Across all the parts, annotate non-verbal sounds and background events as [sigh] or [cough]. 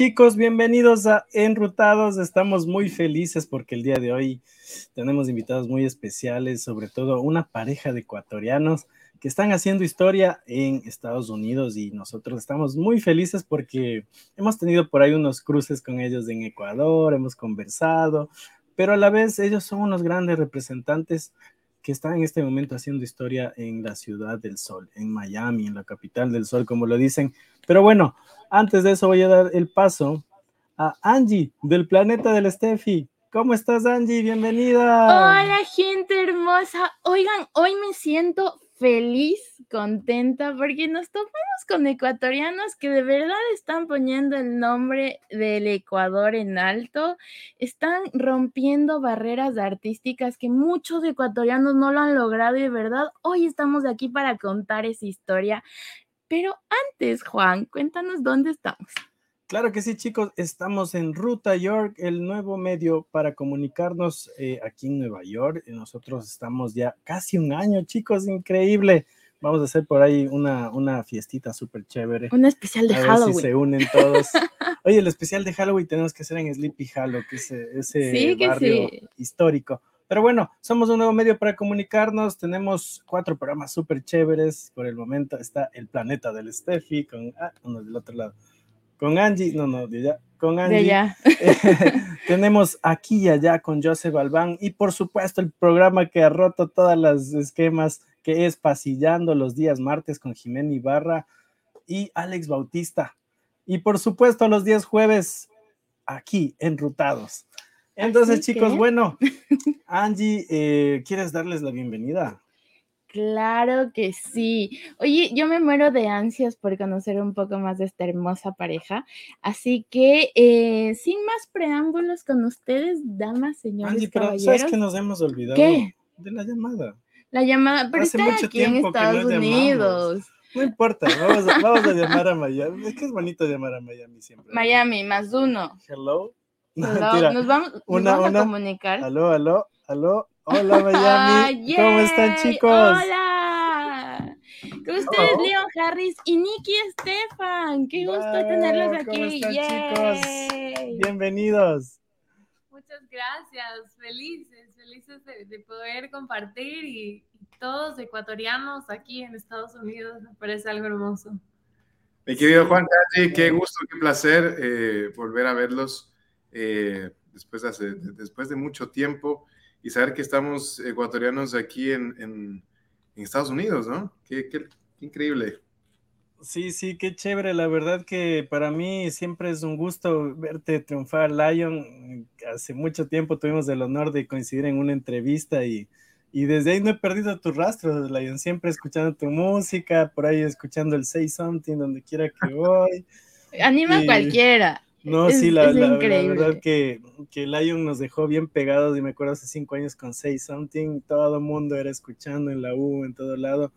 Chicos, bienvenidos a Enrutados. Estamos muy felices porque el día de hoy tenemos invitados muy especiales, sobre todo una pareja de ecuatorianos que están haciendo historia en Estados Unidos y nosotros estamos muy felices porque hemos tenido por ahí unos cruces con ellos en Ecuador, hemos conversado, pero a la vez ellos son unos grandes representantes que están en este momento haciendo historia en la ciudad del sol, en Miami, en la capital del sol, como lo dicen. Pero bueno, antes de eso voy a dar el paso a Angie del planeta del Steffi. ¿Cómo estás, Angie? Bienvenida. Hola, gente hermosa. Oigan, hoy me siento feliz, contenta, porque nos topamos con ecuatorianos que de verdad están poniendo el nombre del Ecuador en alto, están rompiendo barreras artísticas que muchos ecuatorianos no lo han logrado y de verdad hoy estamos aquí para contar esa historia. Pero antes, Juan, cuéntanos dónde estamos. Claro que sí, chicos, estamos en Ruta York, el nuevo medio para comunicarnos eh, aquí en Nueva York. Nosotros estamos ya casi un año, chicos, increíble. Vamos a hacer por ahí una, una fiestita súper chévere. Un especial de Halloween. si se unen todos. [laughs] Oye, el especial de Halloween tenemos que hacer en Sleepy Hollow, que es ese barrio histórico. Pero bueno, somos un nuevo medio para comunicarnos. Tenemos cuatro programas súper chéveres. Por el momento está El Planeta del Steffi, con ah, uno del otro lado con Angie, no, no, de allá, con Angie. [laughs] tenemos aquí y allá con Joseph Albán y por supuesto el programa que ha roto todas las esquemas que es Pasillando los días martes con Jimena Ibarra y Alex Bautista. Y por supuesto los días jueves aquí enrutados. Entonces, chicos, bueno, [laughs] Angie, eh, ¿quieres darles la bienvenida? Claro que sí. Oye, yo me muero de ansias por conocer un poco más de esta hermosa pareja. Así que, eh, sin más preámbulos con ustedes, damas, señores, Angie, pero ¿sabes que nos hemos olvidado? ¿Qué? De la llamada. La llamada, pero Hace está aquí en Estados Unidos. No importa, vamos a, vamos a, [laughs] llamar a Miami. Es que es bonito llamar a Miami siempre. Miami, más uno. Hello. Nos vamos, vamos a comunicar. Aló, aló, aló. Hola [laughs] Miami, ¿cómo están chicos? Hola. Con ustedes Leon Harris y Nikki Estefan. Qué gusto tenerlos aquí. ¿Cómo están, chicos? Bienvenidos. Muchas gracias, felices, felices de, poder compartir y, todos ecuatorianos aquí en Estados Unidos, me parece algo hermoso. Mi querido Juan qué gusto, qué placer eh, volver a verlos eh, después, de después de mucho tiempo y saber que estamos ecuatorianos aquí en, en, Estados Unidos, ¿no? Qué, qué, increíble. Sí, sí, qué chévere. La verdad que para mí siempre es un gusto verte triunfar, Lion. Hace mucho tiempo tuvimos el honor de coincidir en una entrevista y, y desde ahí no he perdido tu rastro, Lion. Siempre escuchando tu música, por ahí escuchando el Say Something donde quiera que voy. Anima a cualquiera. No, sí, la, verdad que, que Lion nos dejó bien pegados y me acuerdo hace cinco años con Say Something, todo el mundo era escuchando en la U, en todo lado.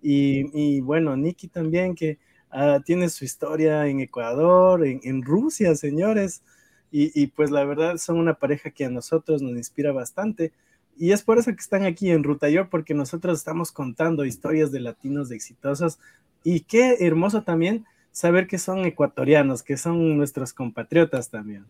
Y, bueno, Nicky también, que ah, tiene su historia en Ecuador, en, Rusia, señores. Y, pues la verdad son una pareja que a nosotros nos inspira bastante. Y es por eso que están aquí en Ruta Yo, porque nosotros estamos contando historias de latinos exitosos. Y qué hermoso también saber que son ecuatorianos, que son nuestros compatriotas también.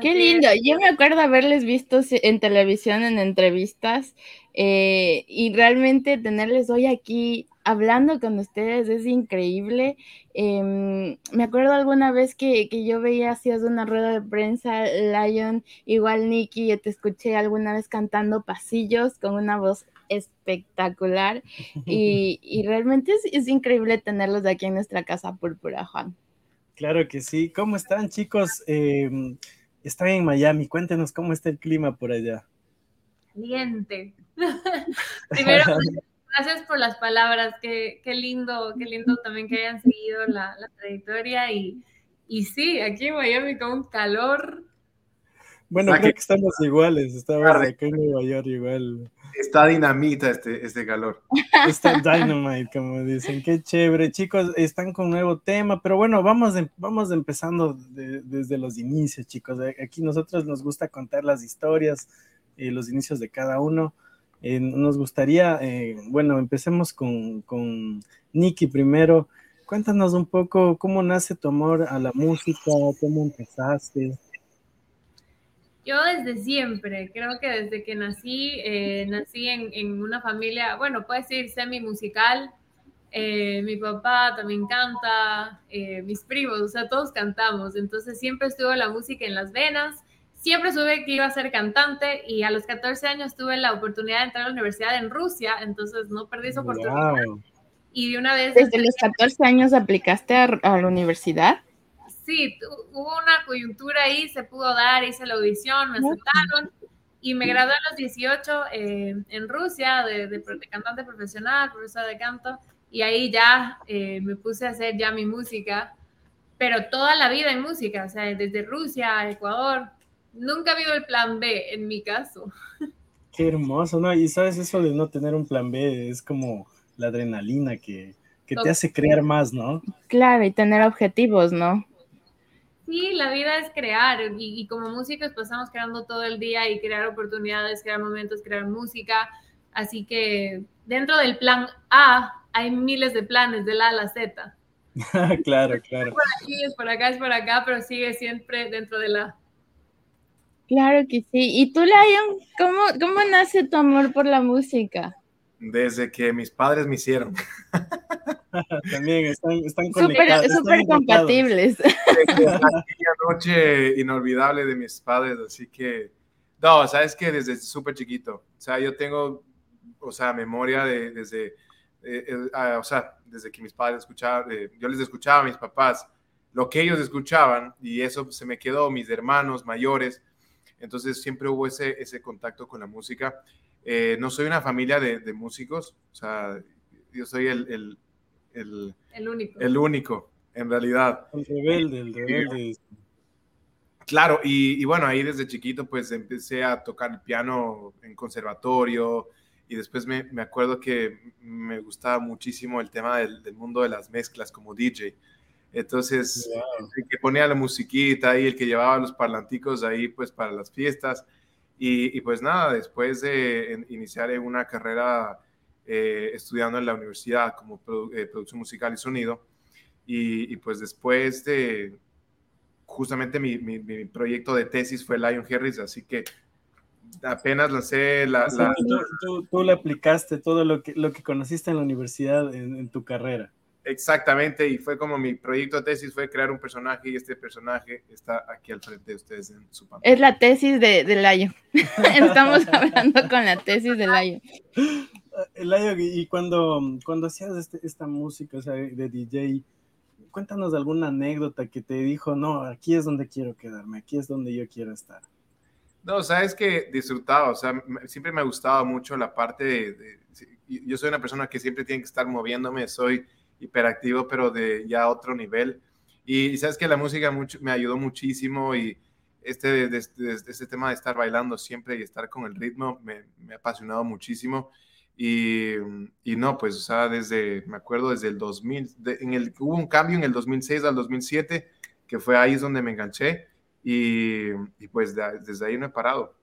Qué lindo. Yo me acuerdo haberles visto en televisión, en entrevistas, eh, y realmente tenerles hoy aquí hablando con ustedes es increíble. Em, me acuerdo alguna vez que, que yo veía, hacías una rueda de prensa, Lion, igual Nicky, te escuché alguna vez cantando pasillos con una voz espectacular [laughs] y, realmente es, increíble tenerlos aquí en nuestra casa púrpura, Juan. Claro que sí. ¿Cómo están chicos? Em, están en Miami. Cuéntenos cómo está el clima por allá. Caliente. [laughs] Primero, gracias por las palabras. Qué, qué, lindo, qué lindo también que hayan seguido la, trayectoria. Y, y sí, aquí en Miami con un calor. Bueno, creo que estamos iguales. Estamos aquí en Nueva York igual. Está dinamita este, este calor. Está dynamite, como dicen. Qué chévere. Chicos, están con un nuevo tema, pero bueno, vamos, vamos empezando desde los inicios, chicos. Aquí nosotros nos gusta contar las historias, eh, los inicios de cada uno. nos gustaría, eh, bueno, empecemos con, con Nicky primero. Cuéntanos un poco cómo nace tu amor a la música, cómo empezaste. Yo desde siempre, creo que desde que nací, eh, nací en, una familia, bueno, puede decir semi musical. Eh, mi papá también canta, eh, mis primos, o sea, todos cantamos. Entonces siempre estuvo la música en las venas. Siempre supe que iba a ser cantante y a los 14 años tuve la oportunidad de entrar a la universidad en Rusia, entonces no perdí esa oportunidad. Y de una vez... ¿Desde los 14 años aplicaste a la universidad? Sí, hubo una coyuntura ahí, se pudo dar, hice la audición, me aceptaron y me gradué a los 18 eh, en Rusia de, de, cantante profesional, profesora de canto, y ahí ya eh, me puse a hacer ya mi música, pero toda la vida en música, o sea, desde Rusia a Ecuador, nunca ha habido el plan B en mi caso. Qué hermoso, ¿no? Y sabes, eso de no tener un plan B es como la adrenalina que, que te hace crear más, ¿no? Claro, y tener objetivos, ¿no? Sí, la vida es crear y, como músicos pues estamos creando todo el día y crear oportunidades, crear momentos, crear música. Así que dentro del plan A hay miles de planes, de la a la Z. claro, [laughs] claro. Es por aquí, es por acá, es por acá, pero sigue siempre dentro de la. Claro que sí. ¿Y tú, Lion, cómo, cómo nace tu amor por la música? Desde que mis padres me hicieron. [laughs] [laughs] También están, están conectados. Súper compatibles. [laughs] Aquella noche inolvidable de mis padres, así que, no, sabes que desde súper chiquito, o sea, yo tengo, o sea, memoria de, desde, eh, eh, ah, o sea, desde que mis padres escuchaban, eh, yo les escuchaba a mis papás lo que ellos escuchaban y eso se me quedó, mis hermanos mayores, entonces siempre hubo ese, ese contacto con la música. no soy una familia de, de músicos, o sea, yo soy el, el, único. El único, en realidad. El rebelde, el rebelde. Claro, y, bueno, ahí desde chiquito pues empecé a tocar el piano en conservatorio y después me, me acuerdo que me gustaba muchísimo el tema del, mundo de las mezclas como DJ. Entonces, el que ponía la musiquita y el que llevaba los parlanticos ahí pues para las fiestas. Y, y pues nada, después de iniciar una carrera eh, estudiando en la universidad como eh, producción musical y sonido. Y, pues después de, justamente mi, mi, proyecto de tesis fue Lion Harris, así que apenas lancé la... la... Tú, tú, le aplicaste todo lo que, lo que conociste en la universidad en, tu carrera. Exactamente, y fue como mi proyecto de tesis fue crear un personaje y este personaje está aquí al frente de ustedes en su pantalla. Es la tesis de, de Lion. [laughs] Estamos hablando con la tesis de Lion. Y cuando, cuando hacías este, esta música o sea, de DJ, cuéntanos alguna anécdota que te dijo, no, aquí es donde quiero quedarme, aquí es donde yo quiero estar. No, sabes que disfrutaba, o sea, siempre me ha gustado mucho la parte de, yo soy una persona que siempre tiene que estar moviéndome, soy hiperactivo, pero de ya otro nivel. Y, sabes que la música mucho, me ayudó muchísimo y este, de, este tema de estar bailando siempre y estar con el ritmo me, me ha apasionado muchísimo. Y, y, no, pues, o sea, desde, me acuerdo desde el 2000, en el, hubo un cambio en el 2006 al 2007, que fue ahí es donde me enganché y, y pues desde ahí no he parado.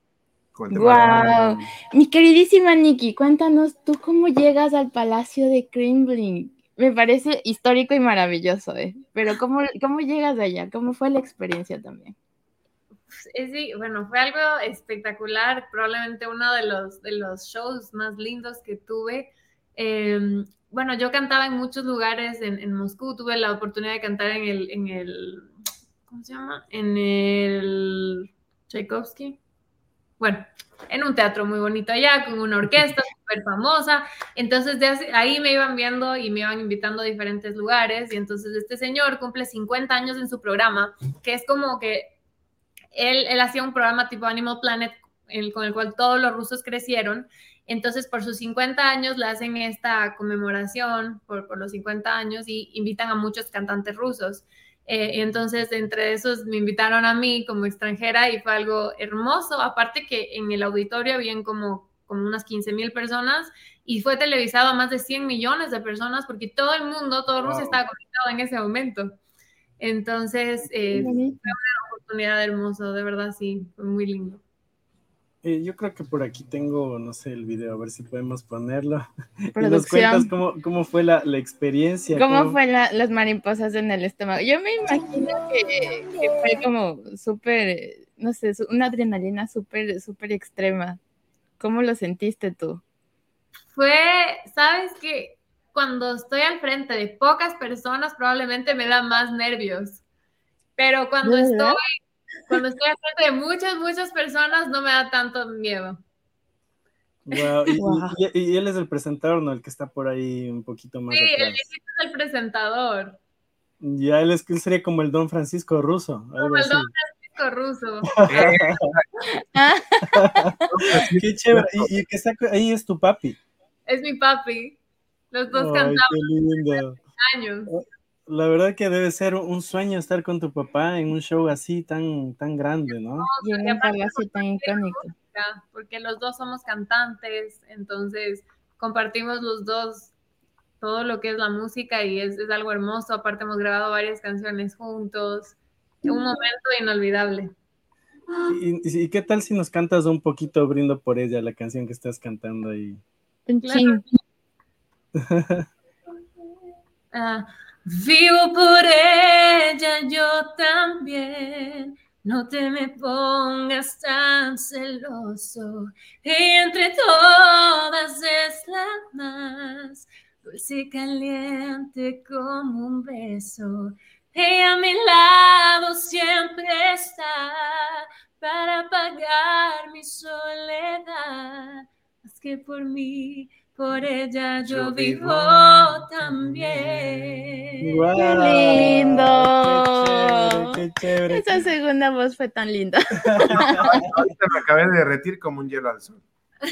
wow. Mi queridísima Nikki, cuéntanos tú cómo llegas al Palacio de Kremlin. Me parece histórico y maravilloso, ¿eh? Pero ¿cómo, cómo llegas allá? ¿Cómo fue la experiencia también? Sí, bueno, fue algo espectacular, probablemente uno de los, de los shows más lindos que tuve. Em, bueno, yo cantaba en muchos lugares en, Moscú, tuve la oportunidad de cantar en el, en el, ¿cómo se llama? En el Tchaikovsky. Bueno, en un teatro muy bonito allá, con una orquesta [laughs] súper famosa. Entonces, de ahí me iban viendo y me iban invitando a diferentes lugares. Y entonces, este señor cumple 50 años en su programa, que es como que él, hacía un programa tipo Animal Planet con el cual todos los rusos crecieron. Entonces, por sus 50 años le hacen esta conmemoración por, los 50 años y invitan a muchos cantantes rusos. Eh, entonces, entre esos me invitaron a mí como extranjera y fue algo hermoso. Aparte que en el auditorio habían como, como unas 15 mil personas y fue televisado a más de 100 millones de personas porque todo el mundo, todo Rusia estaba conectado en ese momento. Entonces, eh, fue una oportunidad hermosa, de verdad, sí, fue muy lindo. Eh, yo creo que por aquí tengo, no sé, el video, a ver si podemos ponerlo. [laughs] Y nos cuentas cómo, cómo fue la, la experiencia. ¿Cómo, fue la, las mariposas en el estómago? Yo me imagino que, que fue como súper, no sé, una adrenalina súper, súper extrema. ¿Cómo lo sentiste tú? Fue, sabes que cuando estoy al frente de pocas personas probablemente me da más nervios, pero cuando estoy cuando estoy al frente de muchas, muchas personas no me da tanto miedo. Wow. Y, él es el presentador, ¿no? El que está por ahí un poquito más. Sí, el es el presentador. Ya él, es, él sería como el Don Francisco Ruso. Como el Don Francisco Ruso. [laughs] qué chévere. Y, que está ahí es tu papi. Es mi papi. Los dos cantamos. Qué lindo. Años. La verdad que debe ser un sueño estar con tu papá en un show así tan, tan grande, ¿no? Y en un palacio tan icónico. Porque los dos somos cantantes, entonces compartimos los dos todo lo que es la música y es, es algo hermoso. Aparte hemos grabado varias canciones juntos. Un momento inolvidable. ¿Y, qué tal si nos cantas un poquito Brindo por ella, la canción que estás cantando ahí? Claro. ah, Vivo por ella yo también. No te me pongas tan celoso. Y entre todas es la más dulce y caliente como un beso. Ella a mi lado siempre está para apagar mi soledad. Que por mí por ella yo, vivo, también. ¡Qué lindo! Qué chévere, Esa segunda voz fue tan linda. [laughs] Ahorita me acabé de derretir como un hielo al sol.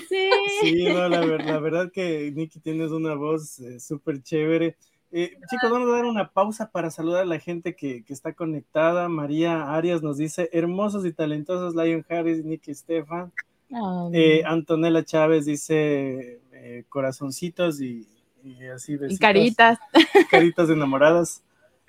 Sí. Sí, no, la, la verdad que Nicky tienes una voz eh, súper chévere. Eh, chicos, vamos a dar una pausa para saludar a la gente que, que, está conectada. María Arias nos dice, hermosos y talentosos Lion Harris, Nicky Stefan. Eh, Antonella Chávez dice, eh, corazoncitos y, así Y caritas. [laughs] Caritas enamoradas.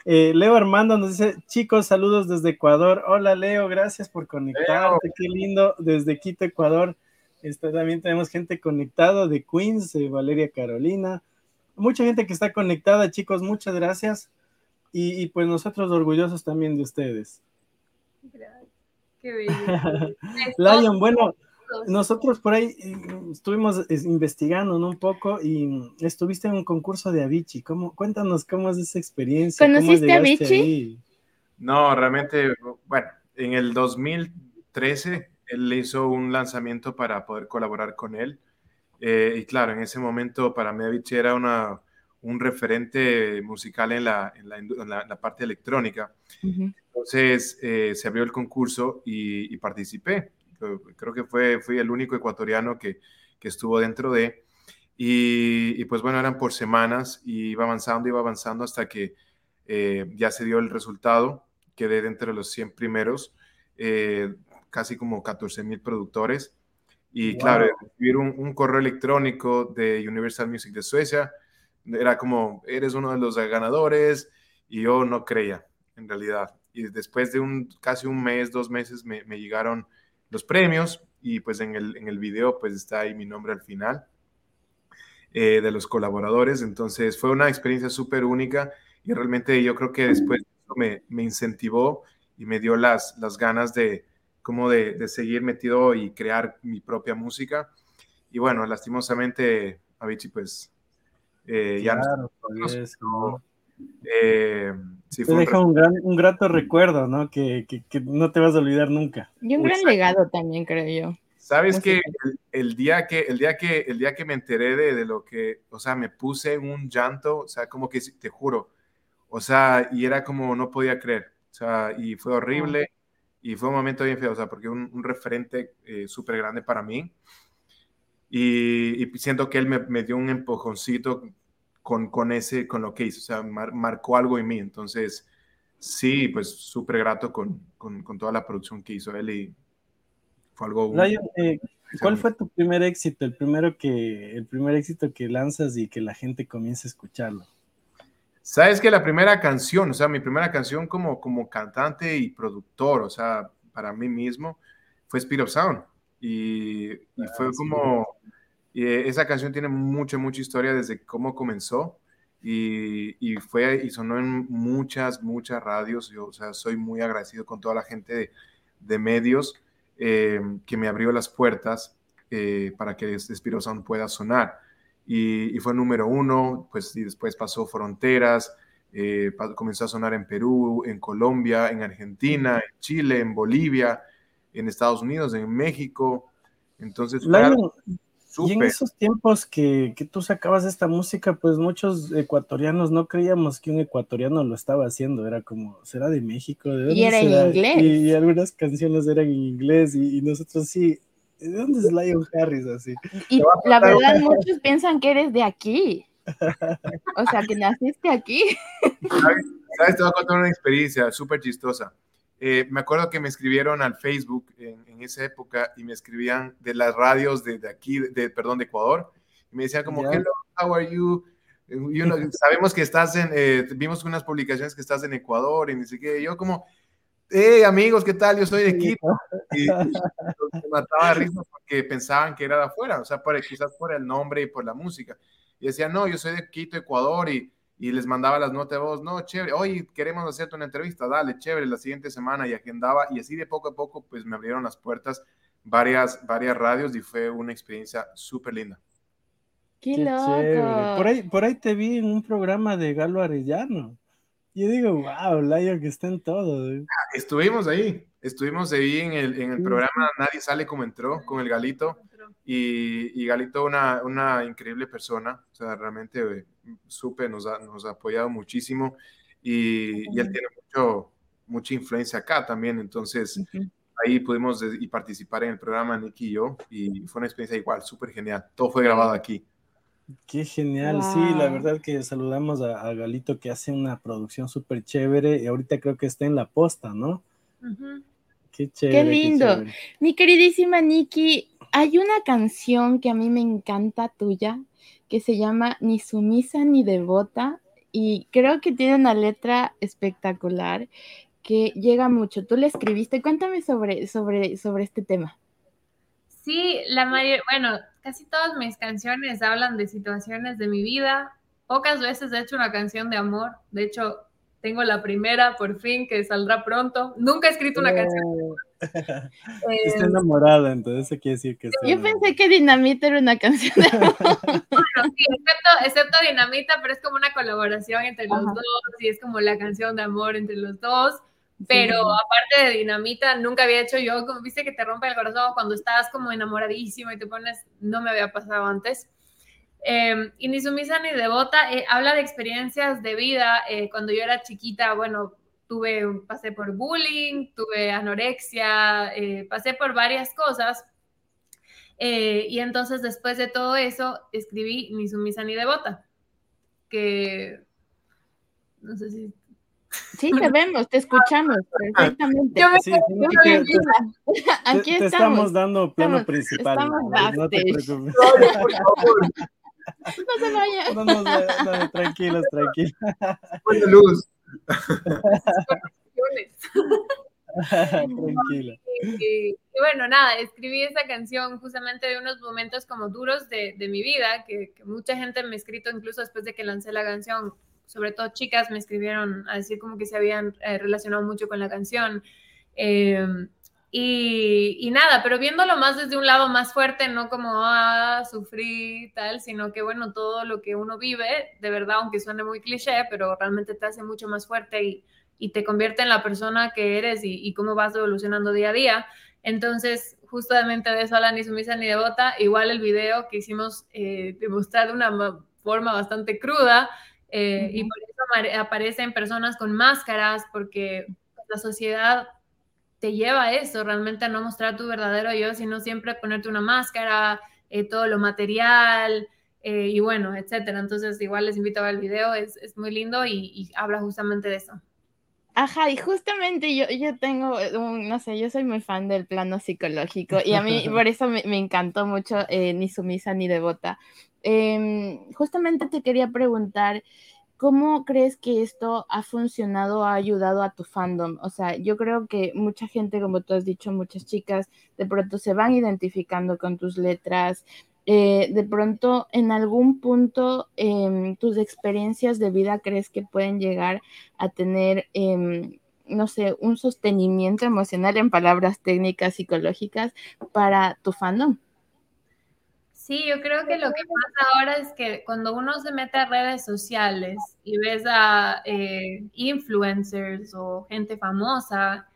Eh, Leo Armando nos dice, chicos, saludos desde Ecuador. Hola Leo, gracias por conectarte, qué lindo, desde Quito, Ecuador. Este, también tenemos gente conectada de Queens, Valeria Carolina. Mucha gente que está conectada, chicos, muchas gracias. Y, pues nosotros orgullosos también de ustedes. Gracias. Qué bello. [laughs] Lion, bueno, nosotros por ahí eh, estuvimos investigando un poco y estuviste en un concurso de Avicii. ¿Cómo, cuéntanos cómo es esa experiencia. ¿Conociste a Avicii? No, realmente, bueno, en el 2013 él hizo un lanzamiento para poder colaborar con él. Eh, y claro, en ese momento para mí Avicii era una, un referente musical en la, en la, parte electrónica. Entonces eh, se abrió el concurso y, y participé creo que fue, fui el único ecuatoriano que, que estuvo dentro de, y, pues bueno, eran por semanas y iba avanzando, iba avanzando hasta que eh, ya se dio el resultado, quedé dentro de los 100 primeros, eh, casi como 14 mil productores. Y claro, recibir un, un, correo electrónico de Universal Music de Suecia era como, eres uno de los ganadores, y yo no creía, en realidad. Y después de un, casi un mes, dos meses, me, me llegaron los premios y pues en el, en el video pues está ahí mi nombre al final eh, de los colaboradores. Entonces fue una experiencia súper única y realmente yo creo que después me, me incentivó y me dio las, las ganas de como de, de, seguir metido y crear mi propia música. Y bueno, lastimosamente Avicii pues eh, ya no, no, eh, te deja un, gran, un, grato recuerdo, ¿no? Que, que, no te vas a olvidar nunca. Y un gran legado también, creo yo. Sabes que el, día que el día que el día que me enteré de, de, lo que, o sea, me puse un llanto, o sea, como que te juro, o sea, y era como no podía creer, o sea, y fue horrible y fue un momento bien feo, o sea, porque un, un referente eh, súper grande para mí. Y, y, siento que él me, me dio un empujoncito con, con, ese, con lo que hizo, o sea, marcó algo en mí. Entonces, sí, pues súper grato con, con, con, toda la producción que hizo él y fue algo... Eh, ¿Cuál fue tu primer éxito, el primero que, el primer éxito que lanzas y que la gente comienza a escucharlo? Sabes que la primera canción, o sea, mi primera canción como, como cantante y productor, o sea, para mí mismo, fue Speed of Sound. Y, fue como, esa canción tiene mucha, mucha historia desde cómo comenzó y, y, fue y sonó en muchas, muchas radios. Yo, o sea, soy muy agradecido con toda la gente de, de medios eh, que me abrió las puertas eh, para que Spiro Sound pueda sonar. Y, y, fue número uno, pues y después pasó fronteras, eh, comenzó a sonar en Perú, en Colombia, en Argentina, en Chile, en Bolivia, en Estados Unidos, en México. Entonces, y en esos tiempos que, que, tú sacabas esta música, pues muchos ecuatorianos no creíamos que un ecuatoriano lo estaba haciendo, era como, ¿será de México? ¿De y era en inglés. Y, algunas canciones eran en inglés y, nosotros sí, ¿de dónde es Lion Harris así? Y la verdad muchos piensan que eres de aquí. [laughs] O sea, que naciste aquí. ¿Sabes? Te voy a contar una experiencia súper chistosa. Eh, me acuerdo que me escribieron al Facebook en, esa época y me escribían de las radios de, aquí, de, perdón, de Ecuador. Y me decían como, hello, how are you? sabemos que estás en, eh, vimos unas publicaciones que estás en Ecuador y ni siquiera yo como, hey amigos, ¿qué tal? Yo soy de Quito. Y, me mataba de risa porque pensaban que era de afuera, o sea, por, quizás por el nombre y por la música. Y decía, no, yo soy de Quito, Ecuador y y les mandaba las notas de voz, no, chévere, oye, queremos hacerte una entrevista, dale, chévere, la siguiente semana y agendaba y así de poco a poco pues me abrieron las puertas varias, varias radios y fue una experiencia súper linda. Qué, loco. Por ahí, por ahí te vi en un programa de Galo Arellano. Yo digo, wow, Layo que está en todo. Ah, estuvimos ahí, estuvimos ahí en el, en el programa Nadie sale como entró con el Galito. Y, y Galito, una, una increíble persona, o sea, realmente supe, nos ha, nos ha apoyado muchísimo y, él tiene mucho, mucha influencia acá también, entonces ahí pudimos y participar en el programa Nicky y yo y fue una experiencia igual, súper genial, todo fue grabado aquí. Qué genial, sí, la verdad que saludamos a, Galito que hace una producción súper chévere y ahorita creo que está en la posta, ¿no? Qué chévere. Qué lindo. Mi queridísima Nikki, hay una canción que a mí me encanta tuya, que se llama Ni sumisa ni devota y creo que tiene una letra espectacular que llega mucho. Tú la escribiste, cuéntame sobre, sobre, sobre este tema. Sí, la mayor, bueno, casi todas mis canciones hablan de situaciones de mi vida. Pocas veces he hecho una canción de amor. De hecho, tengo la primera por fin que saldrá pronto. Nunca he escrito una canción. [laughs] Oh. Está enamorada, entonces eso quiere decir que Yo pensé que Dinamita era una canción. De [laughs] bueno, sí, excepto, Dinamita, pero es como una colaboración entre los dos y es como la canción de amor entre los dos. Pero aparte de Dinamita, nunca había hecho yo, como viste que te rompe el corazón cuando estás como enamoradísimo y te pones, no me había pasado antes. Eh, y ni sumisa ni devota, eh, habla de experiencias de vida. Eh, cuando yo era chiquita, bueno, tuve, pasé por bullying, tuve anorexia, eh, pasé por varias cosas. y entonces después de todo eso, escribí ni sumisa ni devota, que no sé si Sí, te vemos, te escuchamos perfectamente. Yo sí, Aquí te, estamos. dando plano principal. no, te preocupes. No se vaya. No, no, no, tranquilos, tranquilos. Buena luz. [laughs] Tranquila. Y, bueno, nada, escribí esa canción justamente de unos momentos como duros de, de mi vida, que, que, mucha gente me ha escrito incluso después de que lancé la canción, sobre todo chicas me escribieron a decir como que se habían eh, relacionado mucho con la canción. Eh, y, nada, pero viéndolo más desde un lado más fuerte, no como, ah, sufrí tal, sino que bueno, todo lo que uno vive, de verdad, aunque suene muy cliché, pero realmente te hace mucho más fuerte y, y te convierte en la persona que eres y, y, cómo vas evolucionando día a día. Entonces, justamente de eso a la ni sumisa ni devota, igual el video que hicimos eh, demostrar de una forma bastante cruda eh, y por eso aparecen personas con máscaras, porque la sociedad te lleva a eso, realmente a no mostrar tu verdadero yo, sino siempre ponerte una máscara, eh, todo lo material eh, y bueno, etcétera. Entonces, igual les invito a ver el video, es, es muy lindo y, habla justamente de eso. Ajá, y justamente yo, yo tengo, un, no sé, yo soy muy fan del plano psicológico y a mí [laughs] por eso me, me encantó mucho eh, Ni sumisa ni devota. Em, justamente te quería preguntar, ¿cómo crees que esto ha funcionado, ha ayudado a tu fandom? O sea, yo creo que mucha gente, como tú has dicho, muchas chicas, de pronto se van identificando con tus letras. Eh, de pronto, en algún punto, em, tus experiencias de vida crees que pueden llegar a tener, em, no sé, un sostenimiento emocional en palabras técnicas psicológicas para tu fandom. Sí, yo creo que lo que pasa ahora es que cuando uno se mete a redes sociales y ves a eh, influencers o gente famosa,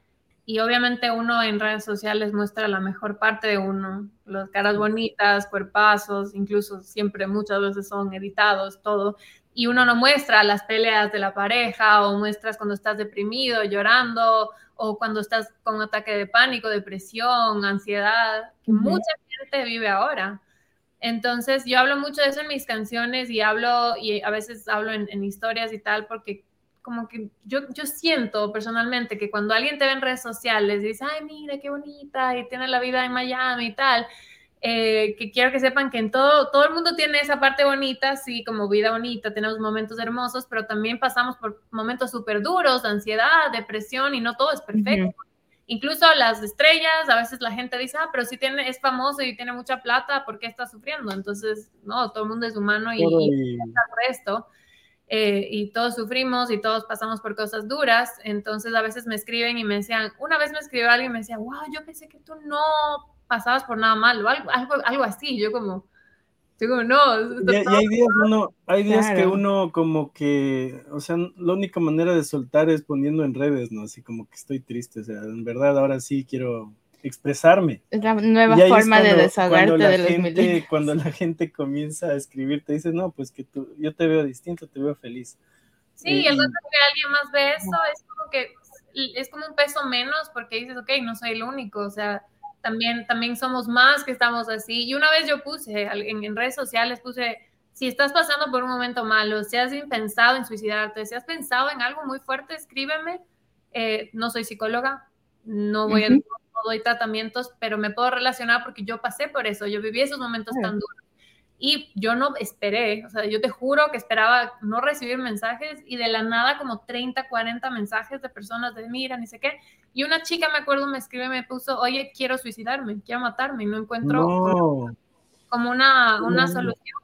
y obviamente uno en redes sociales muestra la mejor parte de uno, las caras bonitas, cuerpazos, incluso siempre muchas veces son editados, todo, y uno no muestra las peleas de la pareja o muestras cuando estás deprimido, llorando, o cuando estás con ataque de pánico, depresión, ansiedad, que mucha gente vive ahora. Entonces, yo hablo mucho de eso en mis canciones y hablo, y a veces hablo en, historias y tal, porque como que yo, yo siento personalmente que cuando alguien te ve en redes sociales y dice, ay, mira, qué bonita, y tiene la vida en Miami y tal, eh, que quiero que sepan que en todo, todo el mundo tiene esa parte bonita, sí, como vida bonita, tenemos momentos hermosos, pero también pasamos por momentos súper duros, ansiedad, depresión, y no todo es perfecto incluso las estrellas, a veces la gente dice, ah, pero si tiene, es famoso y tiene mucha plata, ¿por qué está sufriendo? Entonces, no, todo el mundo es humano y, y... esto. Eh, y todos sufrimos y todos pasamos por cosas duras. Entonces, a veces me escriben y me decían, una vez me escribió alguien y me decía, wow, yo pensé que tú no pasabas por nada malo, algo, algo, algo así. Yo como, no. Y, hay días, uno, hay días que uno como que, o sea, la única manera de soltar es poniendo en redes, ¿no? Así como que estoy triste, o sea, en verdad ahora sí quiero expresarme. Es la nueva forma de desahogarte de los gente, Cuando la gente comienza a escribir, te dice, no, pues que tú, yo te veo distinto, te veo feliz. Sí, y el rato que alguien más ve eso, es como que es como un peso menos porque dices, ok, no soy el único, o sea, también, también somos más que estamos así. Y una vez yo puse en, redes sociales, puse, si estás pasando por un momento malo, si has pensado en suicidarte, si has pensado en algo muy fuerte, escríbeme. Eh, no soy psicóloga, no voy a, no doy tratamientos, pero me puedo relacionar porque yo pasé por eso, yo viví esos momentos tan duros. Y yo no esperé, o sea, yo te juro que esperaba no recibir mensajes y de la nada como 30, 40 mensajes de personas de mira, ni sé qué. Y una chica, me acuerdo, me escribe, me puso, oye, quiero suicidarme, quiero matarme y no encuentro como, una, una solución.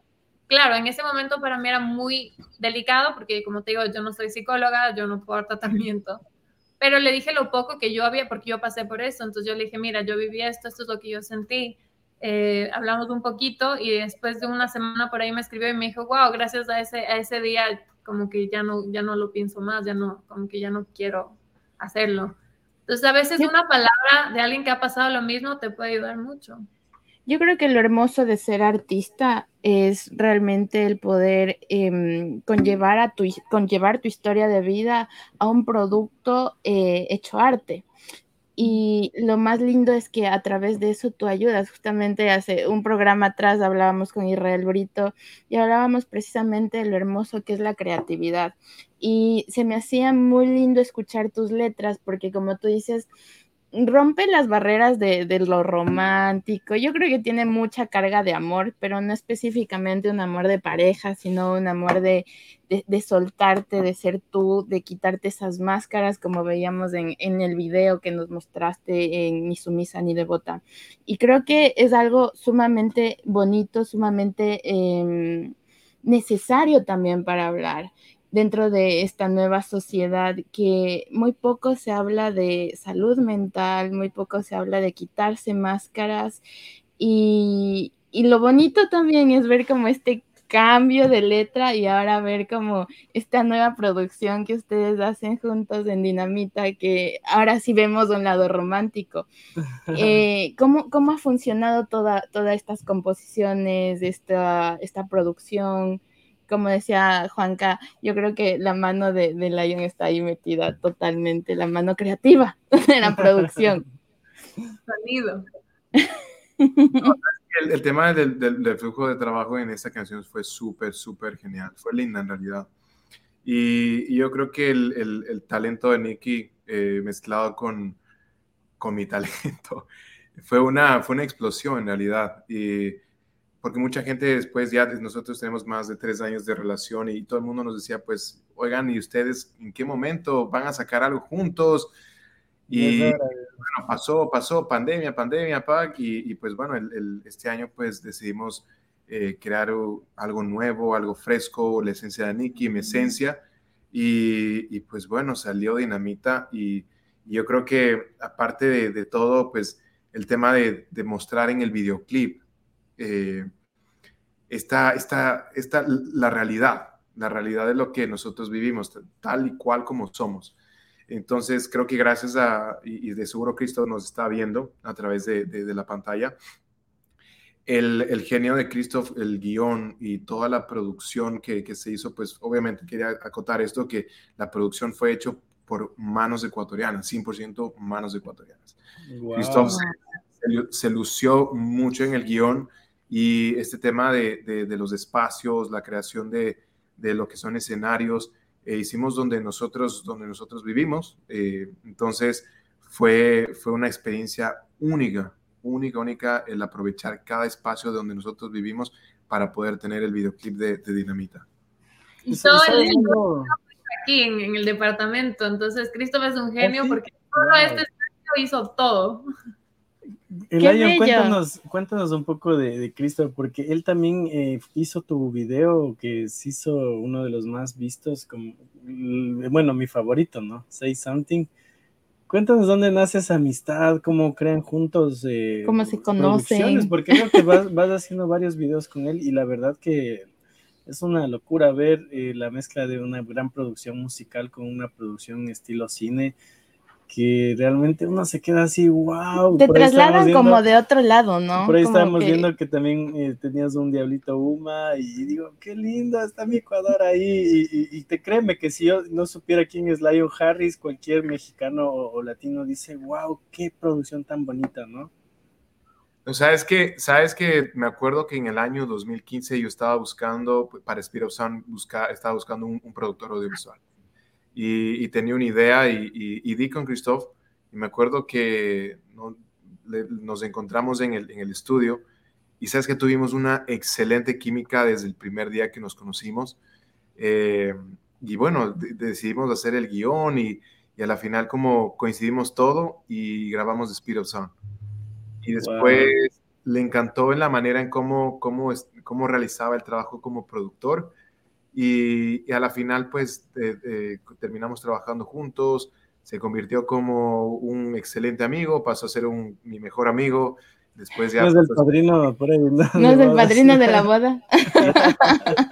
Claro, en ese momento para mí era muy delicado porque, como te digo, yo no soy psicóloga, yo no puedo dar tratamiento. Pero le dije lo poco que yo había, porque yo pasé por eso. Entonces yo le dije, mira, yo viví esto, esto es lo que yo sentí eh, hablamos un poquito y después de una semana por ahí me escribió y me dijo, wow, gracias a ese, a ese día como que ya no, ya no lo pienso más, ya no, como que ya no quiero hacerlo. Entonces a veces una palabra de alguien que ha pasado lo mismo te puede ayudar mucho. Yo creo que lo hermoso de ser artista es realmente el poder em, conllevar, a tu, conllevar tu historia de vida a un producto eh, hecho arte. Y lo más lindo es que a través de eso tú ayudas. Justamente hace un programa atrás hablábamos con Israel Brito y hablábamos precisamente de lo hermoso que es la creatividad. Y se me hacía muy lindo escuchar tus letras porque como tú dices, rompe las barreras de, lo romántico. Yo creo que tiene mucha carga de amor, pero no específicamente un amor de pareja, sino un amor de, soltarte, de ser tú, de quitarte esas máscaras como veíamos en, el video que nos mostraste en Ni sumisa ni devota. Y creo que es algo sumamente bonito, sumamente em, necesario también para hablar dentro de esta nueva sociedad que muy poco se habla de salud mental, muy poco se habla de quitarse máscaras y, lo bonito también es ver como este cambio de letra y ahora ver como esta nueva producción que ustedes hacen juntos en Dinamita, que ahora sí vemos un lado romántico. [laughs] Eh, ¿cómo, ¿cómo, ha funcionado toda, todas estas composiciones, esta, esta producción? Como decía Juanca, yo creo que la mano de, de Lion está ahí metida totalmente, la mano creativa de la producción. [laughs] Sonido. El, tema del, del, flujo de trabajo en esta canción fue súper, súper genial, fue linda en realidad. Y, yo creo que el, el talento de Nicky eh, mezclado con, con mi [laughs] talento fue una, fue una explosión en realidad. Y porque mucha gente después ya nosotros tenemos más de tres años de relación y todo el mundo nos decía, pues, oigan, ¿y ustedes en qué momento van a sacar algo juntos? Y bueno, pasó, pasó, pandemia, pandemia, PAC, y, pues bueno, el, este año pues decidimos eh, crear algo nuevo, algo fresco, la esencia de Nicky, mi esencia, y, y pues bueno, salió Dinamita y, yo creo que aparte de, de, todo, pues el tema de, de mostrar en el videoclip, eh, está, está, está la realidad, la realidad de lo que nosotros vivimos, tal y cual como somos. Entonces, creo que gracias a, y, de seguro Cristo nos está viendo a través de, de, la pantalla, el, el, genio de Cristo, el guion y toda la producción que, que, se hizo, pues obviamente quería acotar esto, que la producción fue hecho por manos ecuatorianas, 100% manos ecuatorianas. Cristo se, se, lució mucho en el guion y este tema de, de, los espacios, la creación de, de, lo que son escenarios, eh, hicimos donde nosotros, donde nosotros vivimos. Eh, entonces fue, fue una experiencia única, única, única el aprovechar cada espacio de donde nosotros vivimos para poder tener el videoclip de, Dinamita. Y todo el aquí en, en, el departamento, entonces Cristóbal es un genio porque todo este espacio hizo todo. Elion, cuéntanos, cuéntanos un poco de, de Cristo, porque él también eh, hizo tu video, que se hizo uno de los más vistos, como, bueno, mi favorito, ¿no? Say Something. Cuéntanos dónde nace esa amistad, cómo crean juntos. Eh, cómo se conocen. Porque creo que vas, vas, haciendo varios videos con él y la verdad que es una locura ver eh, la mezcla de una gran producción musical con una producción estilo cine que realmente uno se queda así, wow. Te trasladan como de otro lado, ¿no? Por ahí estábamos viendo que también eh, tenías un diablito Uma y digo, qué lindo, está mi Ecuador ahí. Y, te créeme que si yo no supiera quién es Lion Harris, cualquier mexicano o, latino dice, wow, qué producción tan bonita, ¿no? O sea, es que, sabes que me acuerdo que en el año 2015 yo estaba buscando, para Spirit Sound, busca, estaba buscando un productor audiovisual y, tenía una idea y, y, di con Christoph y me acuerdo que nos encontramos en el, en el, estudio y sabes que tuvimos una excelente química desde el primer día que nos conocimos eh, y bueno, decidimos hacer el guion y, y, a la final como coincidimos todo y grabamos The Speed of Sound. Y después le encantó en la manera en cómo, cómo, cómo realizaba el trabajo como productor y, a la final, pues, terminamos trabajando juntos, se convirtió como un excelente amigo, pasó a ser un, mi mejor amigo, después ya... No es el padrino, por ahí, no, es el padrino de la [laughs] boda.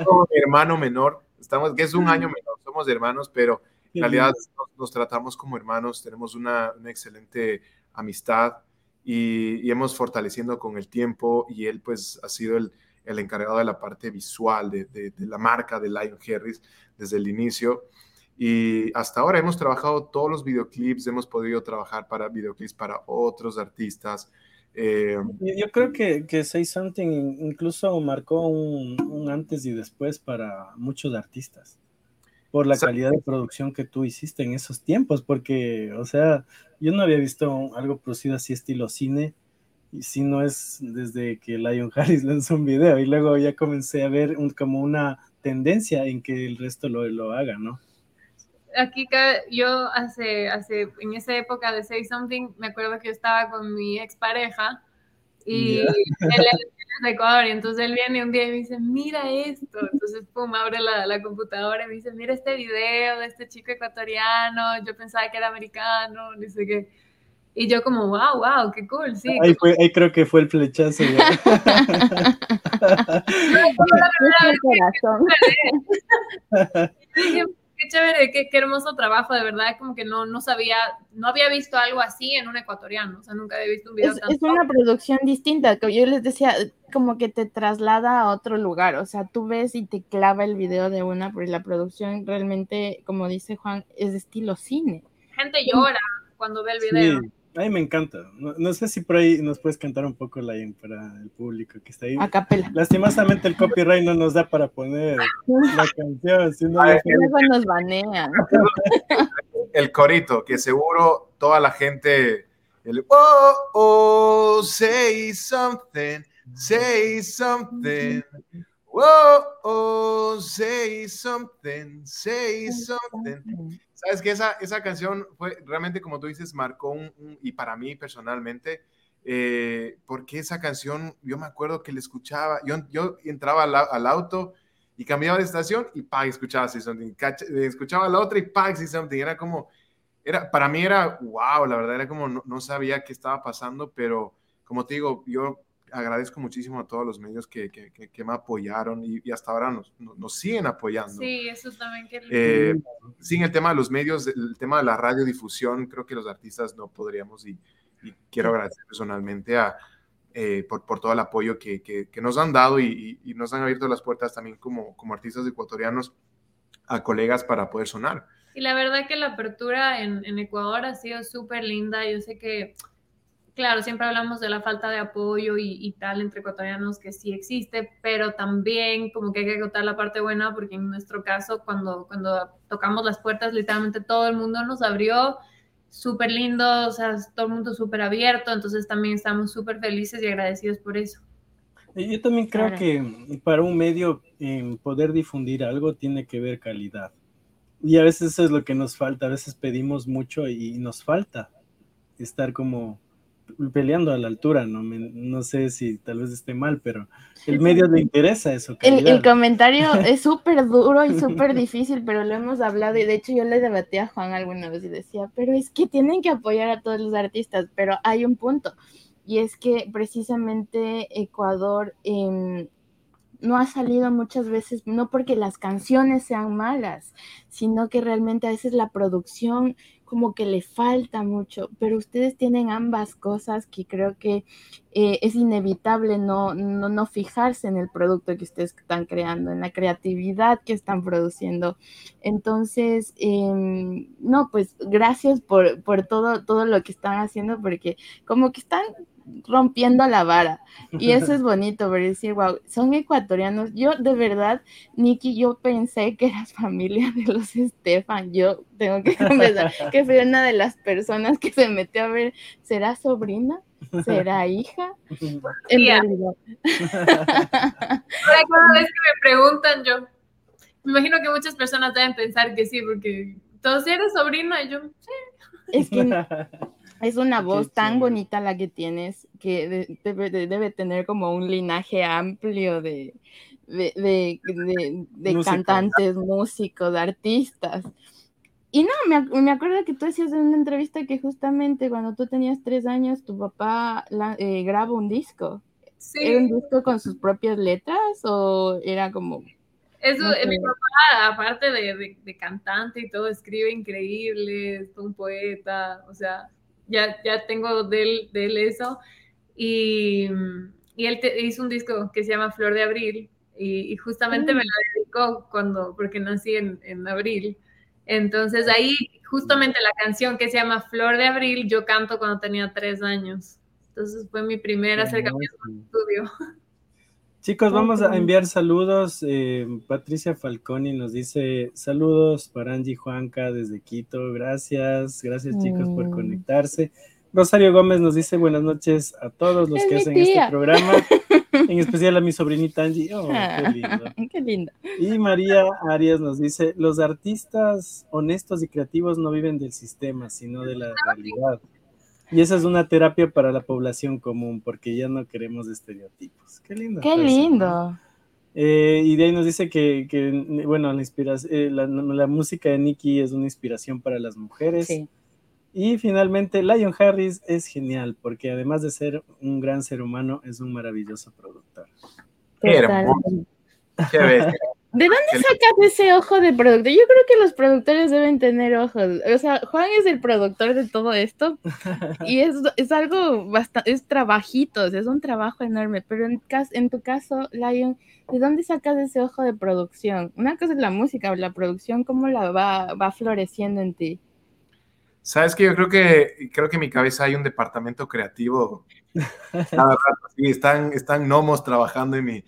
como mi hermano menor, estamos, que es un año menor, somos hermanos, pero en realidad nos, tratamos como hermanos, tenemos una, una excelente amistad y, y, hemos fortaleciendo con el tiempo y él pues ha sido el, el encargado de la parte visual de, de, la marca de Lion Harris desde el inicio. Y hasta ahora hemos trabajado todos los videoclips, hemos podido trabajar para videoclips para otros artistas. Eh, yo creo que, que, Say Something incluso marcó un, un, antes y después para muchos artistas por la calidad de producción que tú hiciste en esos tiempos, porque, o sea, yo no había visto algo producido así estilo cine y si no es desde que Lion Harris [laughs] lanzó un video y luego ya comencé a ver como una tendencia en que el resto lo, lo haga, ¿no? Aquí yo hace, hace, en esa época de Say Something, me acuerdo que yo estaba con mi expareja y él es de Ecuador y entonces él viene un día y me dice, mira esto, entonces pum, abre la, la computadora y me dice, mira este video de este chico ecuatoriano, yo pensaba que era americano, dice que y yo como, wow, wow, qué cool, sí. Ahí, fue, ahí creo que fue el flechazo. qué chévere, qué, qué, hermoso trabajo, de verdad, como que no, no sabía, no había visto algo así en un ecuatoriano, o sea, nunca había visto un video es, Es una producción distinta, que yo les decía, como que te traslada a otro lugar, o sea, tú ves y te clava el video de una, pero la producción realmente, como dice Juan, es de estilo cine. Gente llora cuando ve el video. A mí me encanta. No, sé si por ahí nos puedes cantar un poco, Lion, para el público que está ahí. A capela. Lastimosamente el copyright no nos da para poner [laughs] la canción. Si no nos banean. [laughs] El corito, que seguro toda la gente... El, oh, oh, say something. say something. Whoa, oh, say something, say something. Sabes que esa, esa canción fue realmente, como tú dices, marcó un, y para mí personalmente, eh, porque esa canción, yo me acuerdo que le escuchaba, yo, yo entraba al, auto y cambiaba de estación y pa, escuchaba Say Something, escuchaba la otra y pa, Say Something, era como, era, para mí era wow, la verdad era como, no, no sabía qué estaba pasando, pero como te digo, yo agradezco muchísimo a todos los medios que, que, que, me apoyaron y, hasta ahora nos, nos, siguen apoyando. Sí, eso también. Que... Eh, sin el tema de los medios, el tema de la radiodifusión, creo que los artistas no podríamos y, quiero agradecer personalmente a, eh, por, por, todo el apoyo que, que nos han dado y, y, nos han abierto las puertas también como, como artistas ecuatorianos a colegas para poder sonar. Y la verdad que la apertura en, en Ecuador ha sido súper linda. Yo sé que claro, siempre hablamos de la falta de apoyo y, tal entre ecuatorianos que sí existe, pero también como que hay que agotar la parte buena porque en nuestro caso cuando, cuando tocamos las puertas literalmente todo el mundo nos abrió súper lindo, o sea, todo el mundo súper abierto, entonces también estamos súper felices y agradecidos por eso. Yo también creo que para un medio poder difundir algo tiene que ver calidad. Y a veces eso es lo que nos falta, a veces pedimos mucho y nos falta estar como peleando a la altura, no, no sé si tal vez esté mal, pero el medio le interesa eso. El, el, comentario es súper duro y súper difícil, pero lo hemos hablado y de hecho yo le debatí a Juan alguna vez y decía, pero es que tienen que apoyar a todos los artistas, pero hay un punto y es que precisamente Ecuador em, no ha salido muchas veces, no porque las canciones sean malas, sino que realmente a veces la producción como que le falta mucho, pero ustedes tienen ambas cosas que creo que eh, es inevitable no, no, fijarse en el producto que ustedes están creando, en la creatividad que están produciendo. Entonces, em, no, pues gracias por, por todo, todo lo que están haciendo, porque como que están rompiendo la vara. Y eso es [laughs] bonito, ver decir, wow, son ecuatorianos. Yo de verdad, Nikki, yo pensé que eras familia de los Estefan. Yo tengo que confesar que fui una de las personas que se metió a ver, ¿será sobrina? ¿Será hija? [laughs] En realidad. [laughs] cada vez que me preguntan, yo me imagino que muchas personas deben pensar que sí, porque todos eres sobrina, y yo, sí. Es que es una voz tan bonita la que tienes que debe, tener como un linaje amplio de, de, cantantes, músicos, artistas. Y no, me, me, acuerdo que tú decías en una entrevista que justamente cuando tú tenías tres años, tu papá eh, graba un disco. ¿Era un disco con sus propias letras o era como eso, mi papá, aparte de, de, cantante y todo, escribe increíble, es un poeta, o sea, ya, ya tengo de él, eso. Y, y él hizo un disco que se llama Flor de Abril y, justamente me lo dedicó cuando, porque nací en, en, abril. Entonces ahí, justamente la canción que se llama Flor de Abril, yo canto cuando tenía tres años. Entonces fue mi primer acercamiento al estudio. [laughs] Chicos, vamos a enviar saludos. Eh, Patricia Falconi nos dice saludos para Angie Juanca desde Quito. Gracias, gracias chicos por mm. conectarse. Rosario Gómez nos dice buenas noches a todos los que hacen este programa, [laughs] en especial a mi sobrinita Angie. Oh, qué [laughs] Qué lindo. Y María Arias nos dice, los artistas honestos y creativos no viven del sistema, sino de la realidad. Y esa es una terapia para la población común, porque ya no queremos estereotipos. Qué lindo. Qué lindo. Eh, y de ahí nos dice que, bueno, la, eh, la, música de Nicky es una inspiración para las mujeres. Y finalmente, Lion Harris es genial, porque además de ser un gran ser humano, es un maravilloso productor. Qué hermoso. Qué ¿De dónde sacas ese ojo de productor? Yo creo que los productores deben tener ojos. O sea, Juan es el productor de todo esto [laughs] y es, es algo bastante, es trabajitos, es un trabajo enorme, pero en, en tu caso, Lion, ¿de dónde sacas ese ojo de producción? Una cosa es la música, la producción, ¿cómo la va, va floreciendo en ti? Sabes que yo creo que creo que en mi cabeza hay un departamento creativo. [laughs] sí, están, están gnomos trabajando en mi,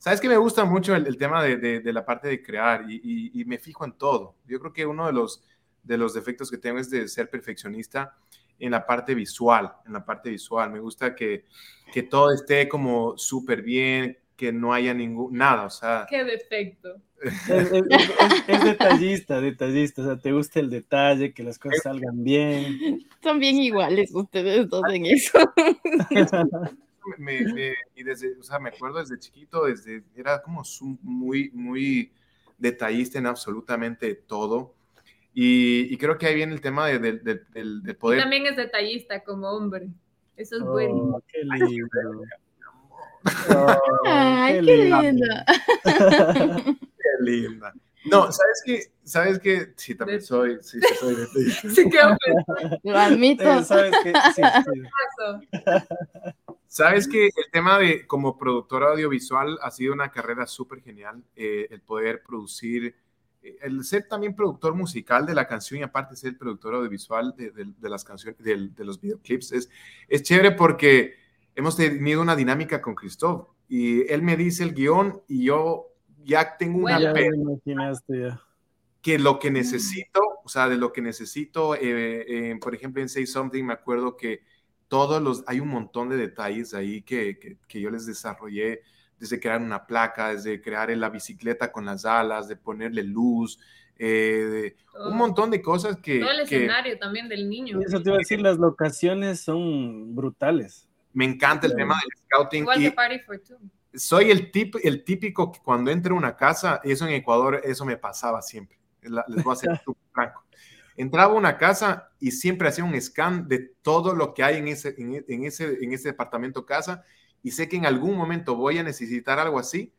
Sabes que me gusta mucho el, tema de, la parte de crear y, y, me fijo en todo. Yo creo que uno de los, de los defectos que tengo es de ser perfeccionista en la parte visual, en la parte visual. Me gusta que, que todo esté como súper bien, que no haya ningún, nada, o sea. Qué defecto. [laughs] Es, detallista, detallista, o sea, te gusta el detalle, que las cosas salgan bien. Son bien iguales ustedes dos en eso. [laughs] Me, y desde, o sea, me acuerdo desde chiquito, desde, era como muy, muy detallista en absolutamente todo. Y, creo que ahí viene el tema de, del poder. también es detallista como hombre. Eso es bueno. Oh, qué lindo. Ay, qué, linda. [laughs] qué linda. No, ¿sabes qué? ¿Sabes qué? Sí, también soy, sí, soy detallista. [laughs] Sí, qué hombre. Lo admito. ¿Sabes qué? Sí, sí. Sabes que el tema de como productor audiovisual ha sido una carrera súper genial, eh, el poder producir eh, el ser también productor musical de la canción y aparte ser productor audiovisual de, las canciones, de, los videoclips, es, es chévere porque hemos tenido una dinámica con Christoph y él me dice el guion y yo ya tengo una que lo que necesito, o sea, de lo que necesito, eh, por ejemplo, en Say Something me acuerdo que todos los, hay un montón de detalles ahí que, que, que yo les desarrollé desde crear una placa, desde crear la bicicleta con las alas, de ponerle luz, eh, un montón de cosas que... Todo el escenario también del niño. Eso te iba a decir, las locaciones son brutales. Me encanta el tema del scouting. Igual que Party for Two. Soy el, tip, el típico que cuando entro a una casa, eso en Ecuador, eso me pasaba siempre. Les voy a hacer [laughs] franco. Entraba a una casa y siempre hacía un scan de todo lo que hay en ese, en, ese, en ese departamento casa y sé que en algún momento voy a necesitar algo así,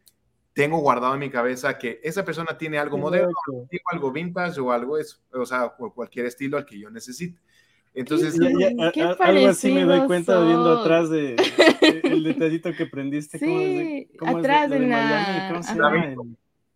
tengo guardado en mi cabeza que esa persona tiene algo moderno, algo vintage o algo eso, o sea, cualquier estilo al que yo necesite. Entonces, algo así me doy cuenta viendo atrás de, el [laughs] detallito que prendiste. Sí, atrás de, la... ¿Cómo se llama?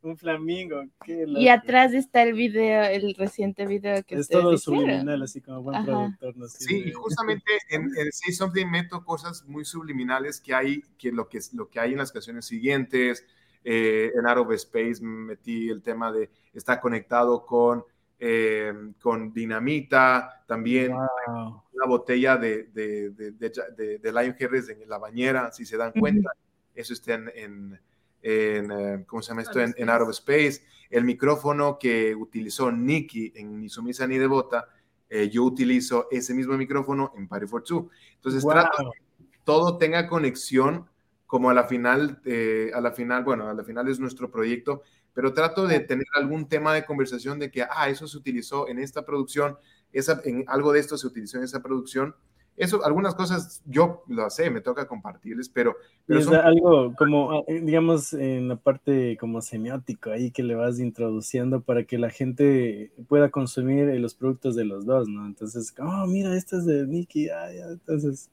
Un flamingo. y atrás está el video, el reciente video que es todo subliminal, así como buen productor. sí, y justamente en, en Say Something meto cosas muy subliminales que hay, que lo que, lo que hay en las canciones siguientes. Eh, en Out of Space metí el tema de está conectado con, eh, con dinamita, también una botella de, de, de, de, Lion Harris en la bañera, si se dan cuenta. Eso está en en, eh, ¿cómo se llama esto? En, en, Out of Space. El micrófono que utilizó Nicky en Ni Sumisa Ni Devota, eh, yo utilizo ese mismo micrófono en Party for Two. Entonces trato que todo tenga conexión como a la final, eh, a la final, bueno, a la final es nuestro proyecto, pero trato de tener algún tema de conversación de que, ah, eso se utilizó en esta producción, esa, en, algo de esto se utilizó en esa producción, eso, algunas cosas yo lo sé, me toca compartirles, pero... pero es algo como, ah, eh, digamos, en la parte como semiótico ahí que le vas introduciendo para que la gente pueda consumir eh, los productos de los dos, ¿no? Entonces, oh, mira, esto es de Nicky, ah, ya, entonces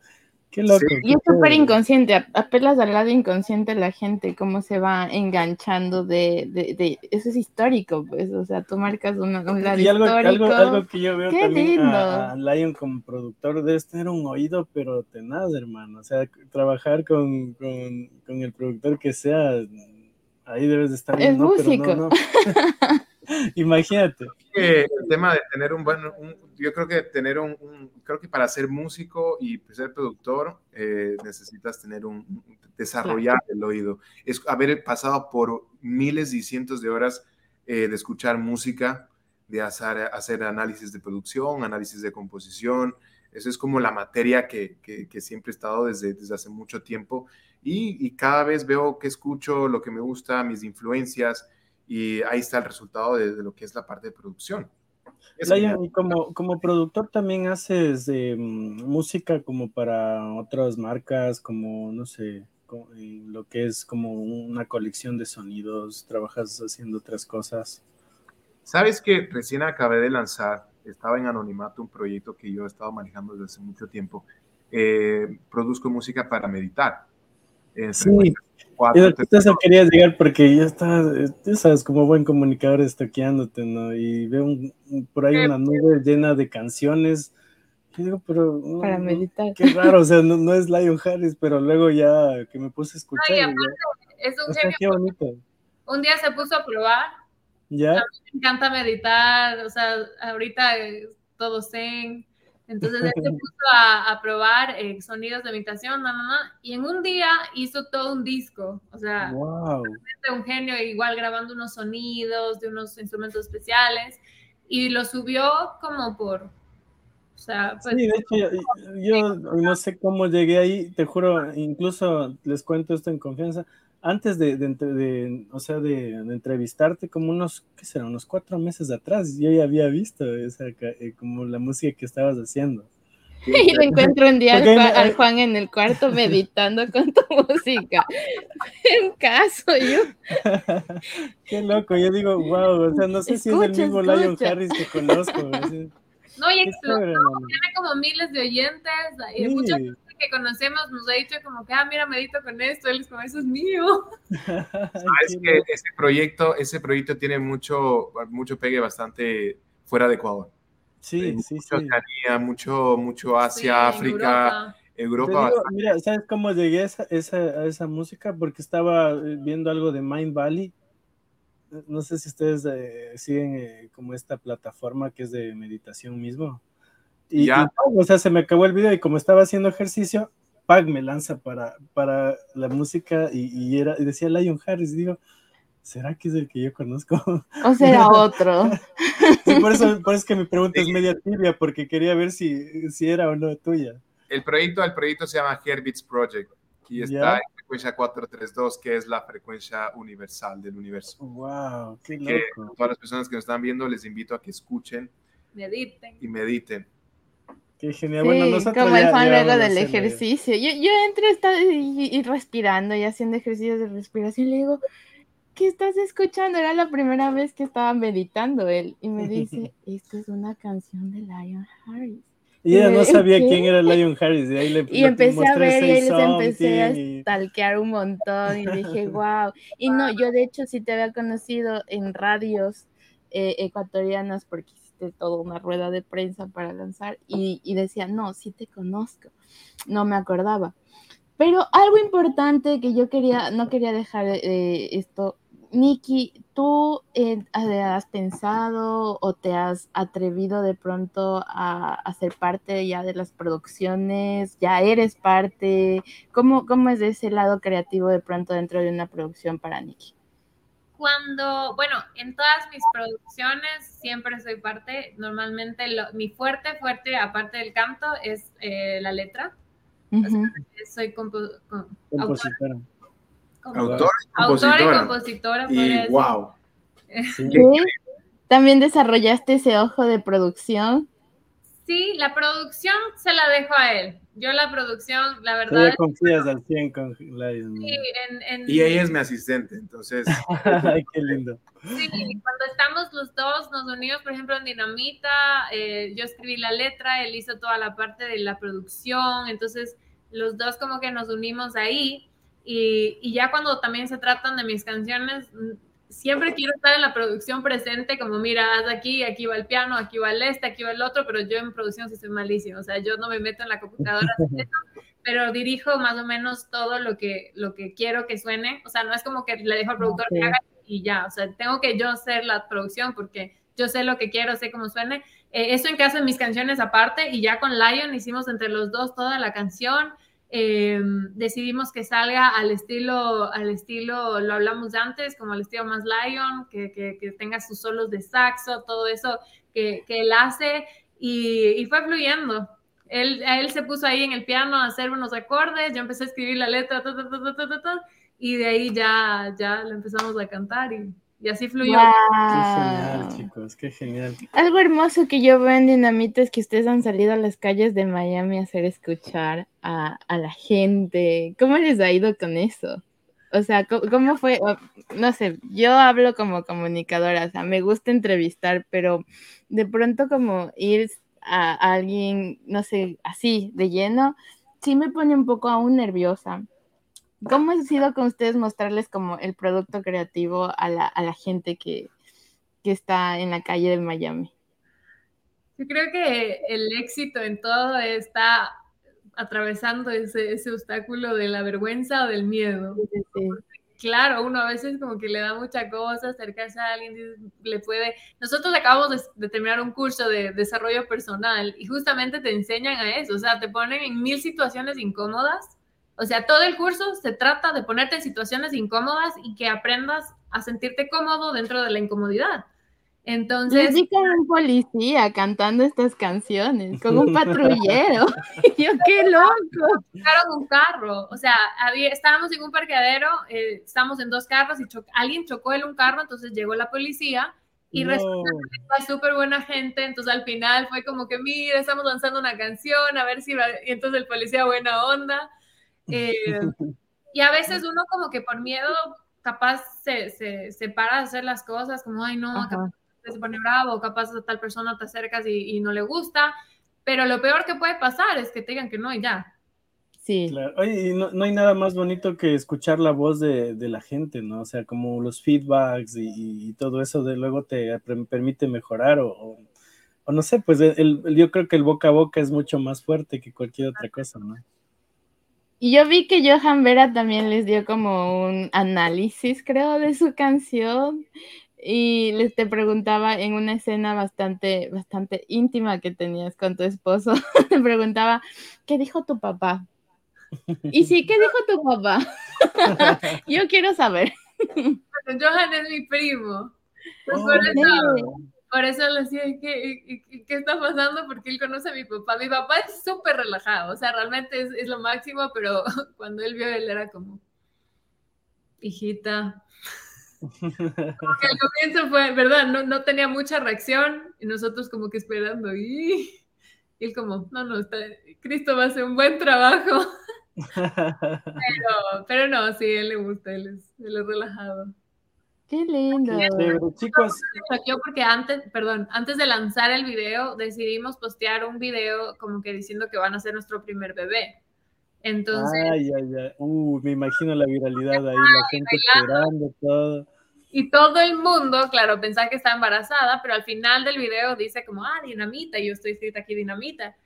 Qué loco. y es súper inconsciente, apelas al lado inconsciente la gente, cómo se va enganchando de, de, de, eso es histórico, pues, o sea, tú marcas un lado y algo, histórico. Algo, algo, que yo veo también a, Lion como productor debes tener un oído, pero tenaz, hermano, o sea, trabajar con, con, con el productor que sea, ahí debes de estar. Es músico. [laughs] [laughs] Imagínate. el tema de tener un buen, yo creo que tener un, creo que para ser músico y ser productor eh, necesitas tener un, desarrollar el oído. Es haber pasado por miles y cientos de horas eh, de escuchar música, de hacer, hacer análisis de producción, análisis de composición. Eso es como la materia que, que, siempre he estado desde, desde hace mucho tiempo y, y cada vez veo que escucho lo que me gusta, mis influencias y ahí está el resultado de, lo que es la parte de producción. y como, como productor también haces eh, música como para otras marcas, como, no sé, lo que es como una colección de sonidos, trabajas haciendo otras cosas. Sabes que recién acabé de lanzar, estaba en anonimato, un proyecto que yo he estado manejando desde hace mucho tiempo. Eh, produzco música para meditar. sí, eso quería llegar porque ya está, tú sabes, como buen comunicador estoqueándote, ¿no? Y veo por ahí una nube llena de canciones. Y digo, pero. Para meditar. Qué raro, o sea, no, es Lion Harris, pero luego ya que me puse a escuchar. es un genio. bonito. Un día se puso a probar. Ya. A mí me encanta meditar, o sea, ahorita todo zen. Entonces él se [laughs] puso a, probar eh, sonidos de imitación, y en un día hizo todo un disco, o sea, un genio igual grabando unos sonidos de unos instrumentos especiales y lo subió como por, o sea, pues, sí, de hecho, yo, no sé cómo llegué ahí, te juro, incluso les cuento esto en confianza, antes de, de, o sea, de, entrevistarte, como unos, ¿qué será? Unos cuatro meses atrás, yo ya había visto esa, eh, como la música que estabas haciendo. [laughs] Y lo encuentro un día al, Juan en el cuarto meditando con tu [laughs] música. [laughs] En caso, yo. Qué loco, yo digo, wow, o sea, no sé si es el mismo Lion Harris que conozco. No, y explotó, tiene como miles de oyentes, y mucha gente que conocemos nos ha dicho como que, ah, mira, medito con esto, él es como, eso es mío. [laughs] Sabes que ese proyecto, ese proyecto tiene mucho, mucho pegue bastante fuera de Ecuador. Sí, sí, mucho sí. mucho, mucho Asia, África, Europa. mira, ¿sabes cómo llegué a esa, a esa música? Porque estaba eh, viendo algo de Mind Valley no sé si ustedes eh, siguen eh, como esta plataforma que es de meditación mismo. Y, ya. o sea, se me acabó el video y como estaba haciendo ejercicio, Pag me lanza para, para la música y, era, y decía Lion Harris. Y digo, ¿será que es el que yo conozco? O será [laughs] otro. por, eso, por eso que mi pregunta es media tibia, porque quería ver si, si era o no tuya. El proyecto, el proyecto se llama Herbits Project y está en frecuencia 432, que es la frecuencia universal del universo. ¡Wow! ¡Qué loco! Que todas las personas que nos están viendo les invito a que escuchen mediten. y mediten. Qué genial. bueno, nosotros como el fan luego del ejercicio. Yo, yo entro y, y, respirando y haciendo ejercicios de respiración y le digo, ¿qué estás escuchando? Era la primera vez que estaba meditando él. Y me dice, [laughs] esto es una canción de Lion Harris. Y ella no [laughs] sabía quién era [laughs] Lion Harris. Y, ahí le, y empecé a ver y ahí les empecé a stalkear un montón y dije, wow. Y no, yo de hecho sí te había conocido en radios eh, ecuatorianas porque hiciste toda una rueda de prensa para lanzar y, y decía, no, sí te conozco. No me acordaba. Pero algo importante que yo quería, no quería dejar eh, esto Nikki, ¿tú eh, has pensado o te has atrevido de pronto a, a, ser parte ya de las producciones? ¿Ya eres parte? ¿Cómo, ¿Cómo es ese lado creativo de pronto dentro de una producción para Nikki? Cuando, bueno, en todas mis producciones siempre soy parte. Normalmente mi fuerte, fuerte, aparte del canto, es eh, la letra. soy compositora Autor, y compositora. Y wow. [laughs] También desarrollaste ese ojo de producción. Sí, la producción se la dejo a él. Yo la producción, la verdad. Ya confías al 100 con Lion. Sí, en, Y ella es mi asistente, entonces. [laughs] Ay, qué lindo. Sí, cuando estamos los dos, nos unimos, por ejemplo, en Dinamita, eh, yo escribí la letra, él hizo toda la parte de la producción, entonces los dos como que nos unimos ahí. Y, ya cuando también se tratan de mis canciones, siempre quiero estar en la producción presente, como mira, haz aquí, aquí va el piano, aquí va el este, aquí va el otro, pero yo en producción sí soy malísimo, o sea, yo no me meto en la computadora, [laughs] pero dirijo más o menos todo lo que, lo que quiero que suene, o sea, no es como que le dejo al productor que haga y ya, o sea, tengo que yo hacer la producción porque yo sé lo que quiero, sé cómo suene. Eh, eso en caso de mis canciones aparte, y ya con Lion hicimos entre los dos toda la canción. Em, decidimos que salga al estilo, al estilo, lo hablamos antes, como al estilo más Lion, que, que, tenga sus solos de saxo, todo eso que, que él hace, y, y, fue fluyendo. Él, él se puso ahí en el piano a hacer unos acordes, yo empecé a escribir la letra, y de ahí ya, ya lo empezamos a cantar y y así fluyó. Qué genial, chicos, qué genial. Algo hermoso que yo veo en Dinamita es que ustedes han salido a las calles de Miami a hacer escuchar a, la gente. ¿Cómo les ha ido con eso? O sea, ¿cómo, fue? No sé, yo hablo como comunicadora, o sea, me gusta entrevistar, pero de pronto como ir a, a alguien, no sé, así, de lleno, sí me pone un poco aún nerviosa ¿Cómo ha sido con ustedes mostrarles como el producto creativo a la, a la gente que, que, está en la calle de Miami? Yo creo que el éxito en todo está atravesando ese, ese obstáculo de la vergüenza o del miedo. claro, uno a veces como que le da mucha cosa acercarse a alguien, le puede... Nosotros acabamos de, terminar un curso de desarrollo personal y justamente te enseñan a eso, o sea, te ponen en mil situaciones incómodas. O sea, todo el curso se trata de ponerte en situaciones incómodas y que aprendas a sentirte cómodo dentro de la incomodidad. Entonces. Vi con un policía cantando estas canciones, con un [laughs] patrullero. [laughs] Yo, qué loco. Chocaron un carro. O sea, había, estábamos en un parqueadero, eh, estábamos en dos carros y alguien chocó en un carro, entonces llegó la policía y resulta que fue súper buena gente. Entonces al final fue como que, mira, estamos lanzando una canción, a ver si va. Y entonces el policía, buena onda. Eh, y a veces uno, como que por miedo, capaz se, se, se para de hacer las cosas, como, ay, no, capaz se pone bravo, capaz a tal persona te acercas y, no le gusta, pero lo peor que puede pasar es que te digan que no y ya. Sí. Claro. Oye, y no, no, hay nada más bonito que escuchar la voz de, de la gente, ¿no? O sea, como los feedbacks y, y todo eso de luego te permite mejorar o, o, no sé, pues el, yo creo que el boca a boca es mucho más fuerte que cualquier otra cosa, ¿no? Y yo vi que Johan Vera también les dio como un análisis, creo, de su canción y les te preguntaba en una escena bastante, bastante íntima que tenías con tu esposo, [laughs] te preguntaba, ¿qué dijo tu papá? Y sí, ¿qué dijo tu papá? [laughs] Yo quiero saber. Johan es mi primo. Pues por, eso, le decía, ¿qué, ¿qué, está pasando? Porque él conoce a mi papá. Mi papá es súper relajado, o sea, realmente es, es lo máximo, pero [laughs] cuando él vio, él era como, hijita, porque al comienzo fue, ¿verdad? No, no tenía mucha reacción y nosotros como que esperando y, él como, no, no, está, Cristo va a hacer un buen trabajo. [laughs] pero, pero no, sí, él le gusta, él es, él es relajado. Qué lindo. chicos. Me porque antes, perdón, antes de lanzar el video, decidimos postear un video como que diciendo que van a ser nuestro primer bebé. Entonces. Ay, ay, ay. Uh, me imagino la viralidad ahí, la gente esperando todo. Y todo el mundo, claro, pensaba que estaba embarazada, pero al final del video dice como, ah, dinamita, yo estoy escrita aquí dinamita.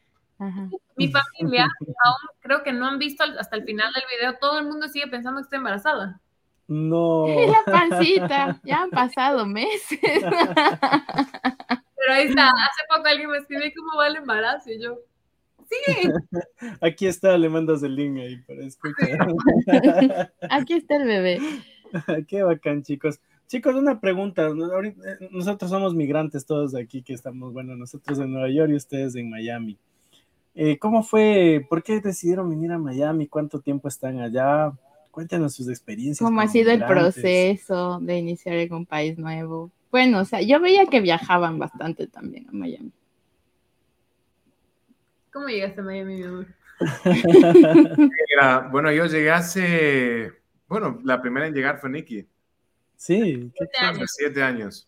Mi familia aún creo que no han visto hasta el final del video, todo el mundo sigue pensando que estoy embarazada. No. [laughs] La pancita, ya han pasado meses. [laughs] Pero ahí está, hace poco alguien me escribió cómo va el embarazo y yo, sí. [laughs] Aquí está, le mandas el link ahí para escuchar. Aquí está el bebé. Qué bacán, chicos. Chicos, una pregunta. Eh, nosotros somos migrantes todos de aquí que estamos, bueno, nosotros en Nueva York y ustedes en Miami. Eh, ¿Cómo fue? ¿Por qué decidieron venir a Miami? ¿Cuánto tiempo están allá? Cuéntenos sus experiencias. ¿Cómo ha sido el proceso de iniciar en un país nuevo? Bueno, o sea, yo veía que viajaban bastante también a Miami. ¿Cómo llegaste a Miami, mi amor? [laughs] bueno, yo llegué hace, bueno, la primera en llegar fue Nikki. Sí. Siete años. Siete años.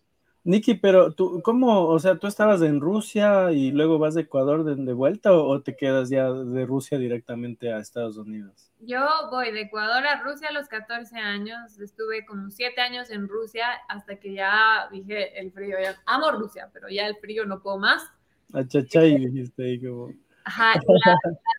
Niki, pero tú, ¿cómo? O sea, ¿tú estabas en Rusia y luego vas de Ecuador de, vuelta o, te quedas ya de Rusia directamente a Estados Unidos? Yo voy de Ecuador a Rusia a los 14 años. Estuve como siete años en Rusia hasta que ya dije el frío. Ya, amo Rusia, pero ya el frío no puedo más. Achachay, dijiste ahí como. Ajá,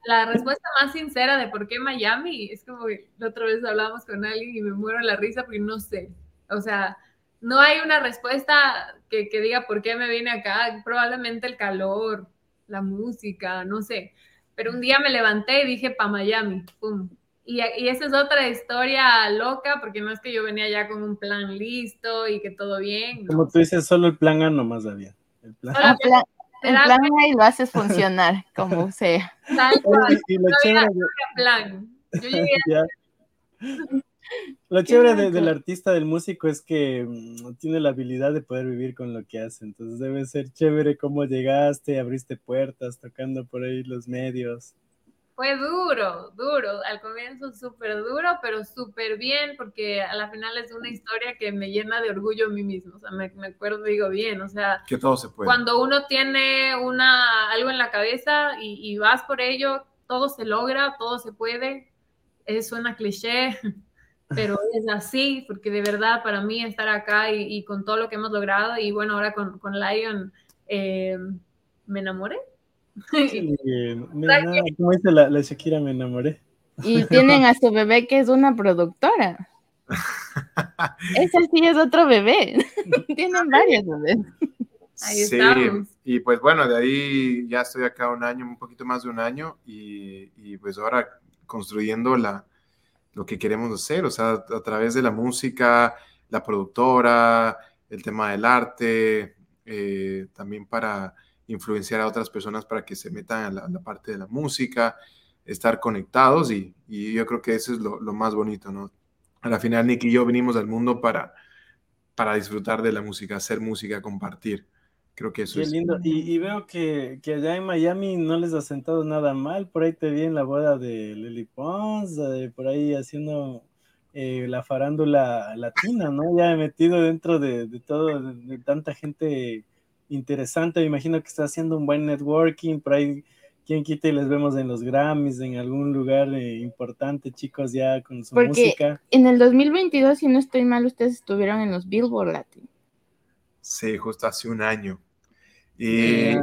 la, respuesta más sincera de por qué Miami es como la otra vez hablábamos con alguien y me muero la risa porque no sé. O sea, no hay una respuesta que, diga por qué me vine acá. Probablemente el calor, la música, no sé. Pero un día me levanté y dije, pa' Miami, pum. Y, esa es otra historia loca, porque no es que yo venía ya con un plan listo y que todo bien. Como tú dices, solo el plan A nomás había. El plan, A. el plan A y lo haces funcionar, [laughs] como sea. Tal cual. Y, plan. Yo llegué [laughs] Lo chévere del artista, del músico, es que mm, tiene la habilidad de poder vivir con lo que hace. Entonces debe ser chévere cómo llegaste, abriste puertas, tocando por ahí los medios. Fue duro, duro. Al comienzo súper duro, pero súper bien, porque a la final es una historia que me llena de orgullo a mí mismo. O sea, me, me acuerdo, digo bien, o sea... Que todo se puede. Cuando uno tiene una, algo en la cabeza y, y vas por ello, todo se logra, todo se puede. Es suena cliché, [laughs] pero [laughs] es así, porque de verdad para mí estar acá y, con todo lo que hemos logrado, y bueno, ahora con, con Lion, eh, me enamoré. [laughs] Sí, como dice la, la Shakira, me enamoré. Y tienen a su [laughs] bebé que es una productora. Ese sí es otro bebé. Tienen varios bebés. Ahí sí, estamos. y pues bueno, de ahí ya estoy acá un año, un poquito más de un año, y, y pues ahora construyendo la, lo que queremos hacer, o sea, a través de la música, la productora, el tema del arte, eh, también para influenciar a otras personas para que se metan a la, parte de la música, estar conectados y, yo creo que eso es lo, lo, más bonito, ¿no? A la final, Nick y yo venimos al mundo para, para disfrutar de la música, hacer música, compartir. Creo que eso Qué es. lindo. Y, y veo que, que, allá en Miami no les ha sentado nada mal. Por ahí te vi en la boda de Lily Pons, eh, por ahí haciendo eh, la farándula latina, ¿no? Ya he metido dentro de, de todo, de, de, tanta gente interesante. Me imagino que está haciendo un buen networking. Por ahí, quien quita y les vemos en los Grammys, en algún lugar eh, importante, chicos, ya con su Porque música. En el 2022, si no estoy mal, ustedes estuvieron en los Billboard Latin. Sí, justo hace un año. Y ya,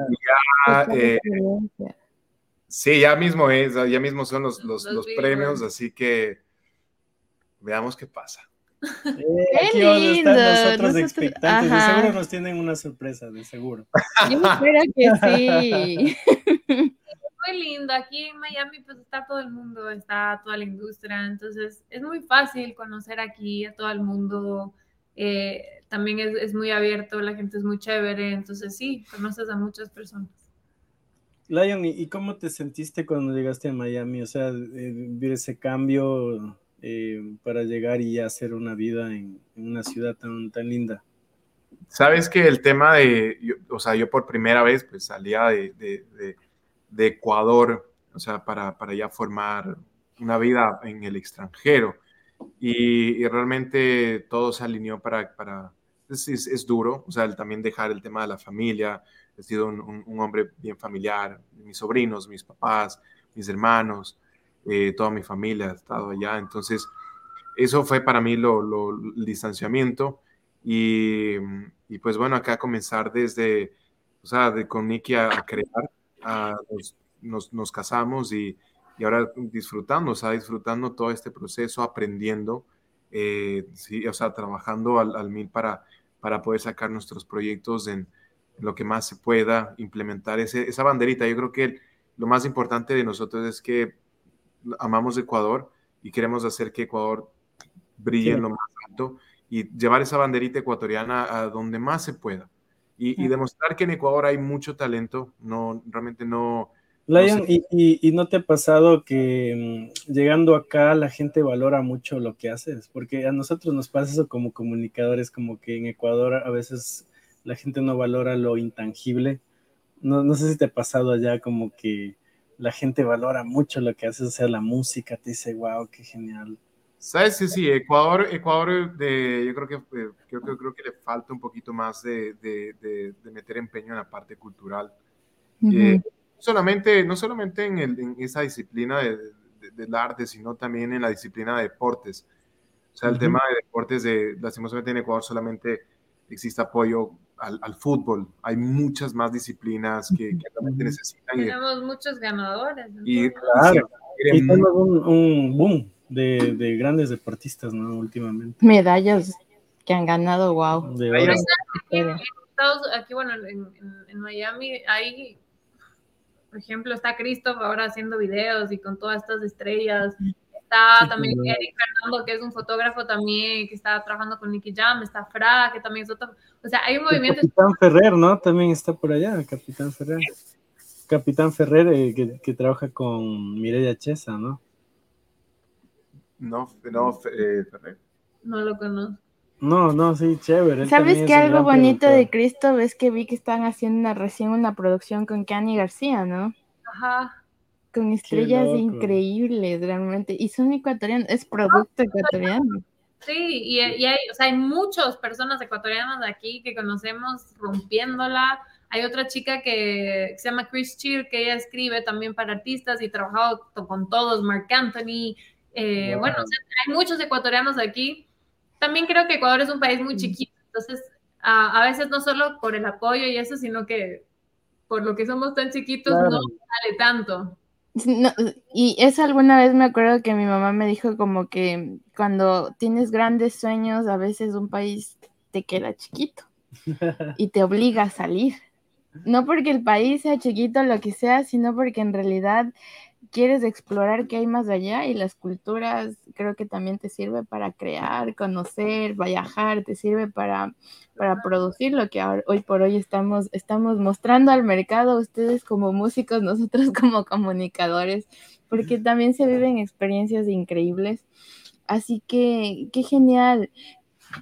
ya eh, sí, ya mismo es, ya mismo son los, los, los, los premios, así que veamos qué pasa. Eh, [laughs] aquí vamos a estar nosotros, nosotros expectantes, ajá. de seguro nos tienen una sorpresa, de seguro. [laughs] Yo espero que sí. [laughs] Muy lindo, aquí en Miami pues está todo el mundo, está toda la industria, entonces es muy fácil conocer aquí a todo el mundo, eh, también es, es, muy abierto, la gente es muy chévere, entonces sí, conoces a muchas personas. Lion, ¿y cómo te sentiste cuando llegaste a Miami? O sea, eh, ver ese cambio eh, para llegar y hacer una vida en, en, una ciudad tan, tan linda. Sabes que el tema de, yo, o sea, yo por primera vez pues salía de, de, de, de Ecuador, o sea, para, para ya formar una vida en el extranjero. Y, y, realmente todo se alineó para, para es, es, es, duro, o sea, el también dejar el tema de la familia, he sido un, un, un, hombre bien familiar, mis sobrinos, mis papás, mis hermanos, eh, toda mi familia ha estado allá, entonces eso fue para mí lo, lo el distanciamiento. Y, y, pues bueno, acá comenzar desde, o sea, de, con Nicky a, a crear, a, nos, nos, nos casamos y, y ahora disfrutando, o sea, disfrutando todo este proceso, aprendiendo, eh, sí, o sea, trabajando al, al, mil para, para poder sacar nuestros proyectos en, lo que más se pueda, implementar ese, esa banderita. Yo creo que lo más importante de nosotros es que amamos Ecuador y queremos hacer que Ecuador brille sí. en lo más alto y llevar esa banderita ecuatoriana a donde más se pueda. Y, sí. y demostrar que en Ecuador hay mucho talento, no, realmente no, Lion, no sé. y, y, y, no te ha pasado que mmm, llegando acá la gente valora mucho lo que haces? Porque a nosotros nos pasa eso como comunicadores, como que en Ecuador a veces la gente no valora lo intangible. No, no sé si te ha pasado allá como que la gente valora mucho lo que haces, o sea, la música, te dice, wow, qué genial. Sabes, sí, sí, Ecuador, Ecuador de, yo creo que, eh, creo, creo, creo que le falta un poquito más de, de, de, de meter empeño en la parte cultural. Uh -huh. eh, solamente, no solamente en, el, en esa disciplina de, de, del arte, sino también en la disciplina de deportes. O sea, el uh -huh. tema de deportes, de, lastimosamente en Ecuador solamente existe apoyo al, al, fútbol. Hay muchas más disciplinas que, que realmente necesitan. Tenemos y, muchos ganadores. Y, claro, y tenemos un, un, boom de, de, grandes deportistas, ¿no? Últimamente. Medallas que han ganado, wow. De aquí, aquí, bueno, en, en, en Miami hay por ejemplo, está Christoph ahora haciendo videos y con todas estas estrellas. Está sí, también. Eric Fernando, que es un fotógrafo también, que está trabajando con Nicky Jam. Está Fra, que también es otro. O sea, hay un movimiento. El Capitán Ferrer, ¿no? También está por allá, Capitán Ferrer. Capitán Ferrer, eh, que, que, trabaja con Mireya Chesa, ¿no? No, no, eh, Ferrer. No lo conozco. No, no, sí, chévere. ¿Sabes qué algo bonito productor. de Cristo? Es que vi que están haciendo una, recién una producción con Kanye García, ¿no? Ajá. Con estrellas increíbles, realmente. Y son ecuatorianos, es producto ecuatoriano. Sí, y, y, hay, o sea, hay muchas personas ecuatorianas de aquí que conocemos rompiéndola. Hay otra chica que, que se llama Chris Cheer, que ella escribe también para artistas y trabajado con todos, Mark Anthony. Eh, wow. Bueno, o sea, hay muchos ecuatorianos aquí también creo que Ecuador es un país muy chiquito, entonces a, a, veces no solo por el apoyo y eso, sino que por lo que somos tan chiquitos claro. no sale tanto. y eso alguna vez me acuerdo que mi mamá me dijo como que cuando tienes grandes sueños, a veces un país te queda chiquito [laughs] y te obliga a salir. No porque el país sea chiquito, lo que sea, sino porque en realidad quieres explorar qué hay más allá y las culturas creo que también te sirve para crear, conocer, viajar, te sirve para, para producir lo que hoy por hoy estamos, estamos mostrando al mercado, ustedes como músicos, nosotros [laughs] como comunicadores, porque también se viven experiencias increíbles. Así que, qué genial.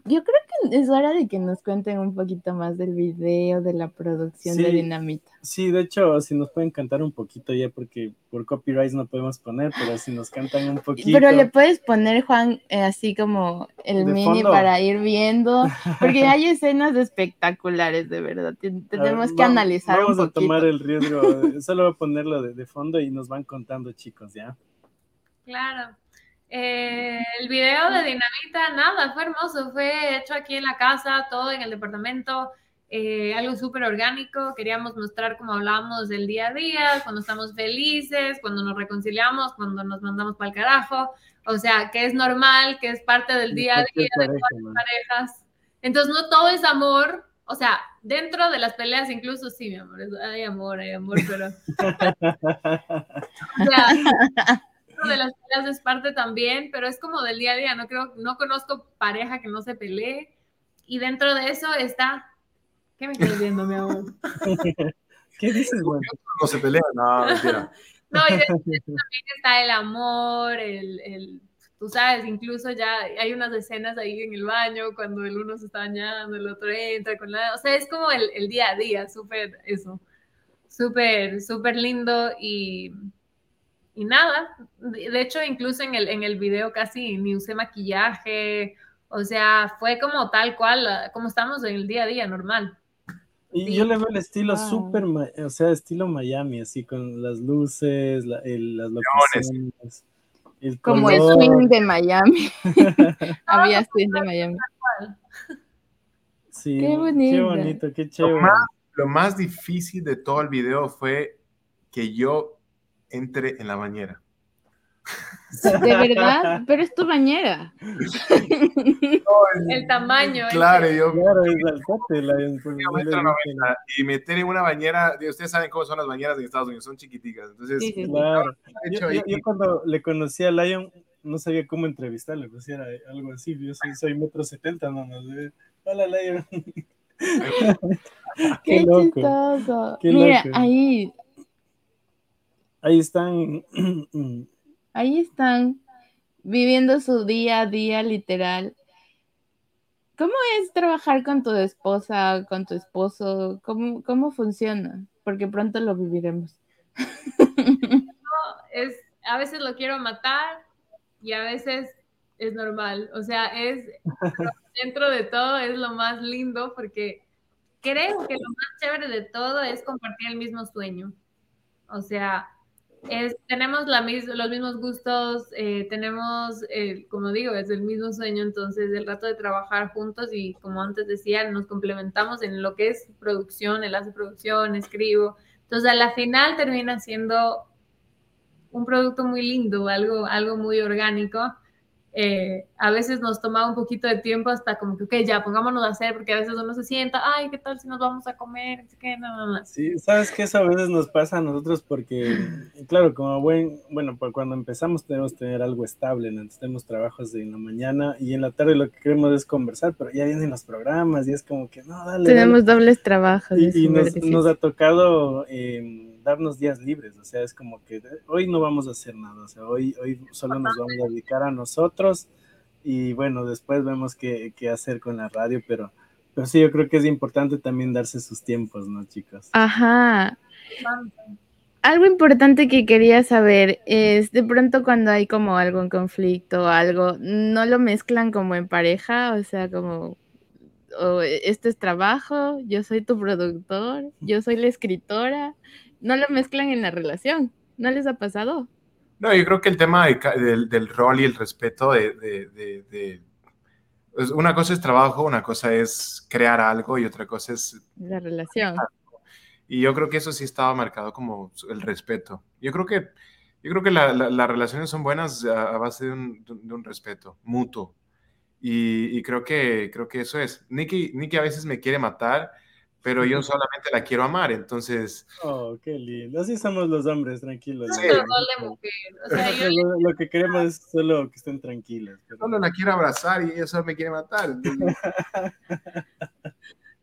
Yo creo que es hora de que nos cuenten un poquito más del video, de la producción de Dinamita. Sí, de hecho, si nos pueden cantar un poquito ya, porque por copyright no podemos poner, pero si nos cantan un poquito. Pero le puedes poner, Juan, eh, así como el mini para ir viendo, porque [laughs] hay escenas espectaculares, de verdad. Tenemos que analizar vamos un poquito. Vamos a tomar el riesgo, solo voy a ponerlo de fondo y nos van contando, chicos, ¿ya? Claro. Eh, el video de Dinamita, nada, fue hermoso, fue hecho aquí en la casa, todo en el departamento, eh, algo súper orgánico, queríamos mostrar cómo hablamos del día a día, cuando estamos felices, cuando nos reconciliamos, cuando nos mandamos para el carajo, o sea, que es normal, que es parte del día a día de todas las parejas. Entonces, no todo es amor, o sea, dentro de las peleas incluso sí, mi amor, hay amor, hay amor, pero... [laughs] o sea, de las peleas es parte también, pero es como del día a día. No creo, no conozco pareja que no se pelee. Y dentro de eso está. ¿Qué me estás viendo, mi amor? [laughs] ¿Qué dices, bueno? No se pelea, no, mentira. [laughs] No, y dentro de eso también está el amor, el, el, tú sabes, incluso ya hay unas escenas ahí en el baño cuando el uno se está bañando, el otro entra con la, o sea, es como el, el día a día, súper eso, súper, súper lindo y, y nada, de hecho incluso en el, en el video casi ni usé maquillaje, o sea, fue como tal cual, ah, como estamos en el día a día normal. Y yo le veo el estilo súper, o sea, estilo Miami, así con las luces, las locaciones. como el swing de Miami. [laughs] Había swing de Miami. Sí, qué bonito, qué, bonito, qué chévere. lo más difícil de todo el video fue que yo entre en la bañera. De verdad, pero es tu bañera. el, tamaño. Claro, yo. Claro, es la, y meter en una bañera, ustedes saben cómo son las bañeras en Estados Unidos, son chiquiticas. Entonces, claro. Yo, cuando le conocí a Lion, no sabía cómo entrevistarle, pues era algo así. Yo soy, soy metro setenta, no, Hola, Lion. [laughs] Qué, loco. Mira, ahí Ahí están. [clears throat] Ahí están viviendo su día a día literal. ¿Cómo es trabajar con tu esposa, con tu esposo? ¿Cómo, cómo funciona? Porque pronto lo viviremos. es, a veces lo quiero matar y a veces es normal. O sea, es dentro de todo es lo más lindo porque creo que lo más chévere de todo es compartir el mismo sueño. O sea, tenemos la los mismos gustos, eh, tenemos, eh, como digo, es el mismo sueño, entonces el rato de trabajar juntos y como antes decía, nos complementamos en lo que es producción, él hace producción, escribo, entonces a la final termina siendo un producto muy lindo, algo, algo muy orgánico eh, a veces nos toma un poquito de tiempo hasta como que, ok, ya pongámonos a hacer, porque a veces uno se sienta, ay, ¿qué tal si nos vamos a comer? que nada más. Sí, sabes que eso a veces nos pasa a nosotros porque, claro, como buen, bueno, pues cuando empezamos tenemos que tener algo estable, ¿no? tenemos trabajos de la mañana y en la tarde lo que queremos es conversar, pero ya vienen los programas y es como que, no, dale. Tenemos dobles trabajos. Y, nos, ha tocado... Eh, darnos días libres, o sea, es como que hoy no vamos a hacer nada, o sea, hoy, hoy solo nos vamos a dedicar a nosotros y bueno, después vemos qué, qué hacer con la radio, pero, pero sí, yo creo que es importante también darse sus tiempos, ¿no, chicos? Ajá. Algo importante que quería saber es, de pronto cuando hay como algo en conflicto o algo, ¿no lo mezclan como en pareja? O sea, como, o este es trabajo, yo soy tu productor, yo soy la escritora, no lo mezclan en la relación. ¿No les ha pasado? No, yo creo que el tema del, rol y el respeto de, pues, una cosa es trabajo, una cosa es crear algo y otra cosa es... La relación. Y yo creo que eso sí estaba marcado como el respeto. Yo creo que Yo creo que las relaciones son buenas a, base de un, respeto mutuo. Y, creo, que, creo que eso es. Nikki, Nikki a veces me quiere matar, pero yo solamente la quiero amar, entonces... Oh, qué lindo. Así somos los hombres, tranquilos. Sí. O sea, lo, que queremos es solo que estén tranquilas. Solo la quiero abrazar y ella solo me quiere matar. no,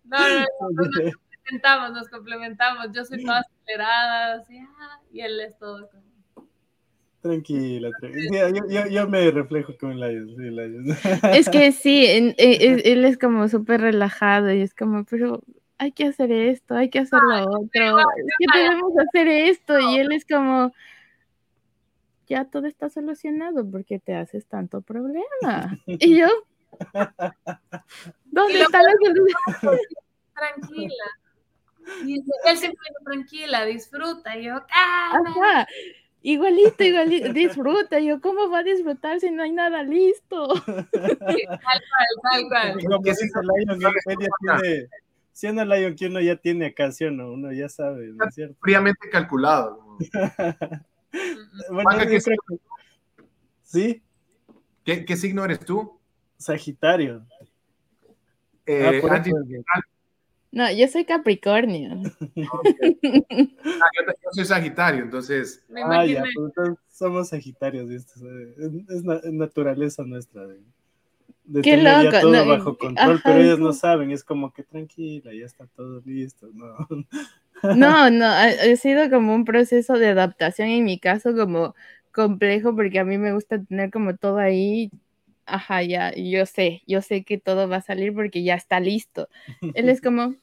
no, no, [laughs] nos complementamos, nos complementamos. Yo soy toda acelerada, así, ah, y él es todo Tranquila, tranquila. Yo, yo, me reflejo con Lions, sí, Es que sí, [laughs] él, es como súper relajado y es como, pero hay que hacer esto, hay que hacer lo otro, ¿qué debemos hacer esto? Y él es como, ya todo está solucionado, porque te haces tanto problema? [laughs] Y yo, ¿dónde está la solución? [laughs] Tranquila. Y él siempre dice, tranquila, disfruta. Y yo, ¡ah! Igualito, igualito, disfruta. Yo, ¿cómo va a disfrutar si no hay nada listo? [laughs] tal cual, tal cual. Siendo Lion que uno ya tiene acá, ¿sí o no? Uno ya sabe, ¿no es cierto? Fríamente calculado. [laughs] bueno, ¿Sí? ¿Qué, ¿Qué, signo eres tú? Sagitario. Eh, ah, no, yo soy Capricornio. [laughs] Ah, yo, soy Sagitario, entonces. ah, ya, pues, somos Sagitarios, es, es, naturaleza nuestra de Qué tener loco. ya todo bajo control, pero ellos no saben, es como que tranquila, ya está todo listo, no. [laughs] No, no, ha, ha sido como un proceso de adaptación en mi caso como complejo porque a mí me gusta tener como todo ahí ajá, ya, yo sé, yo sé que todo va a salir porque ya está listo. Él es [laughs] como,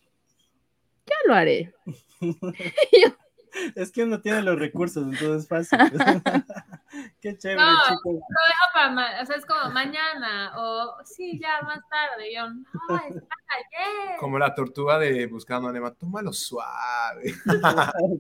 ya lo haré. [laughs] es que uno tiene los recursos, entonces es fácil. [laughs] [laughs] Qué chévere, no, chicos. Lo dejo para, o sea, es como mañana, o sí, ya más tarde. Yo, no, está [laughs] ayer. Como la tortuga de Buscando a Nema, tómalo suave.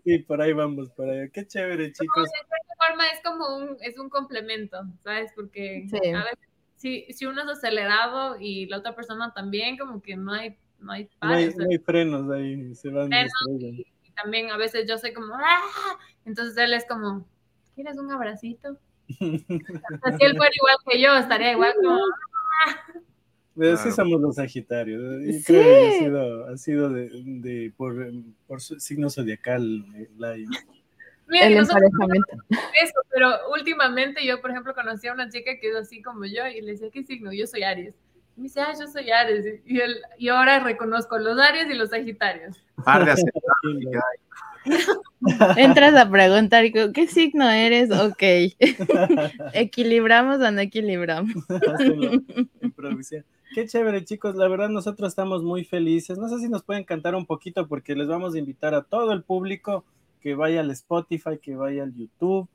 sí, por ahí vamos, por ahí. Qué chévere, chicos. de cierta forma es como un, es un complemento, ¿sabes? Porque a veces si, si uno es acelerado y la otra persona también, como que no hay, no hay pares. No hay, frenos ahí, se van y, también a veces yo soy como, ¡ah! Entonces él es como, ¿quieres un abracito? [laughs] si él fuera igual que yo, estaría igual como, ¡ah! Sí somos los Sagitarios. Y creo que ha sido, ha sido de, de, por, por su signo zodiacal, eh, Lion el emparejamiento. Eso, pero últimamente yo, por ejemplo, conocí a una chica que es así como yo y le decía, ¿qué signo? Yo soy Aries. Y me dice, ah, yo soy Aries. Y, él, y ahora reconozco los Aries y los Sagitarios. [laughs] Entras a preguntar, ¿qué signo eres? Ok. [laughs] ¿Equilibramos o no equilibramos? Qué chévere, chicos. La verdad, nosotros estamos muy felices. No sé si nos pueden cantar un poquito porque les vamos a invitar a todo el público que vaya al Spotify, que vaya al YouTube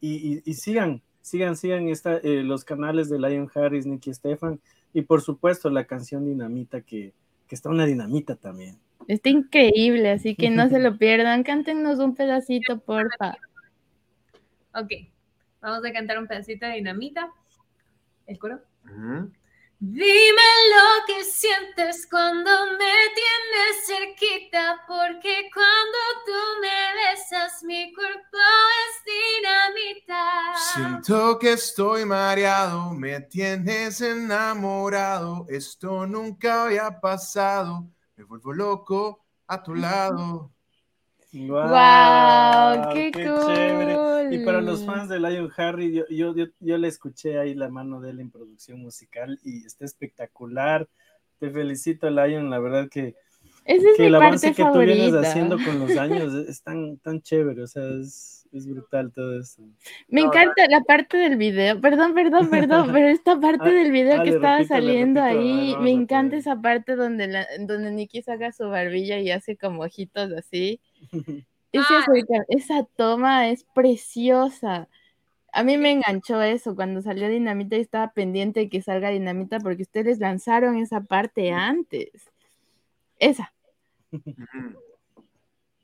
y, sigan, sigan, sigan esta, eh, los canales de Lion Harris, Nicky Stefan y por supuesto la canción Dinamita, que, que está una dinamita también. Está increíble, así que no se [laughs] lo pierdan. Cántenos un pedacito, porfa. Ok, vamos a cantar un pedacito de Dinamita. ¿El coro? Dime lo que sientes cuando me tienes cerquita, porque cuando tú me besas mi cuerpo es dinamita. Siento que estoy mareado, me tienes enamorado, esto nunca había pasado, me vuelvo loco a tu lado. Wow, qué, chévere. Y para los fans de Lion Harry, yo, yo, yo, le escuché ahí la mano de él en producción musical y está espectacular. Te felicito, Lion, la verdad que, que el avance que tú vienes haciendo con los [laughs] años es tan, tan chévere, o sea, es, es brutal todo eso. Me encanta la parte del video, perdón, perdón, perdón, pero esta parte [laughs] ah, del video que estaba saliendo ahí, me encanta esa parte donde, la, donde Nikki saca su barbilla y hace como ojitos así. [laughs] esa toma es preciosa. A mí me enganchó eso cuando salió Dinamita y estaba pendiente de que salga Dinamita porque ustedes lanzaron esa parte antes. Esa. [laughs]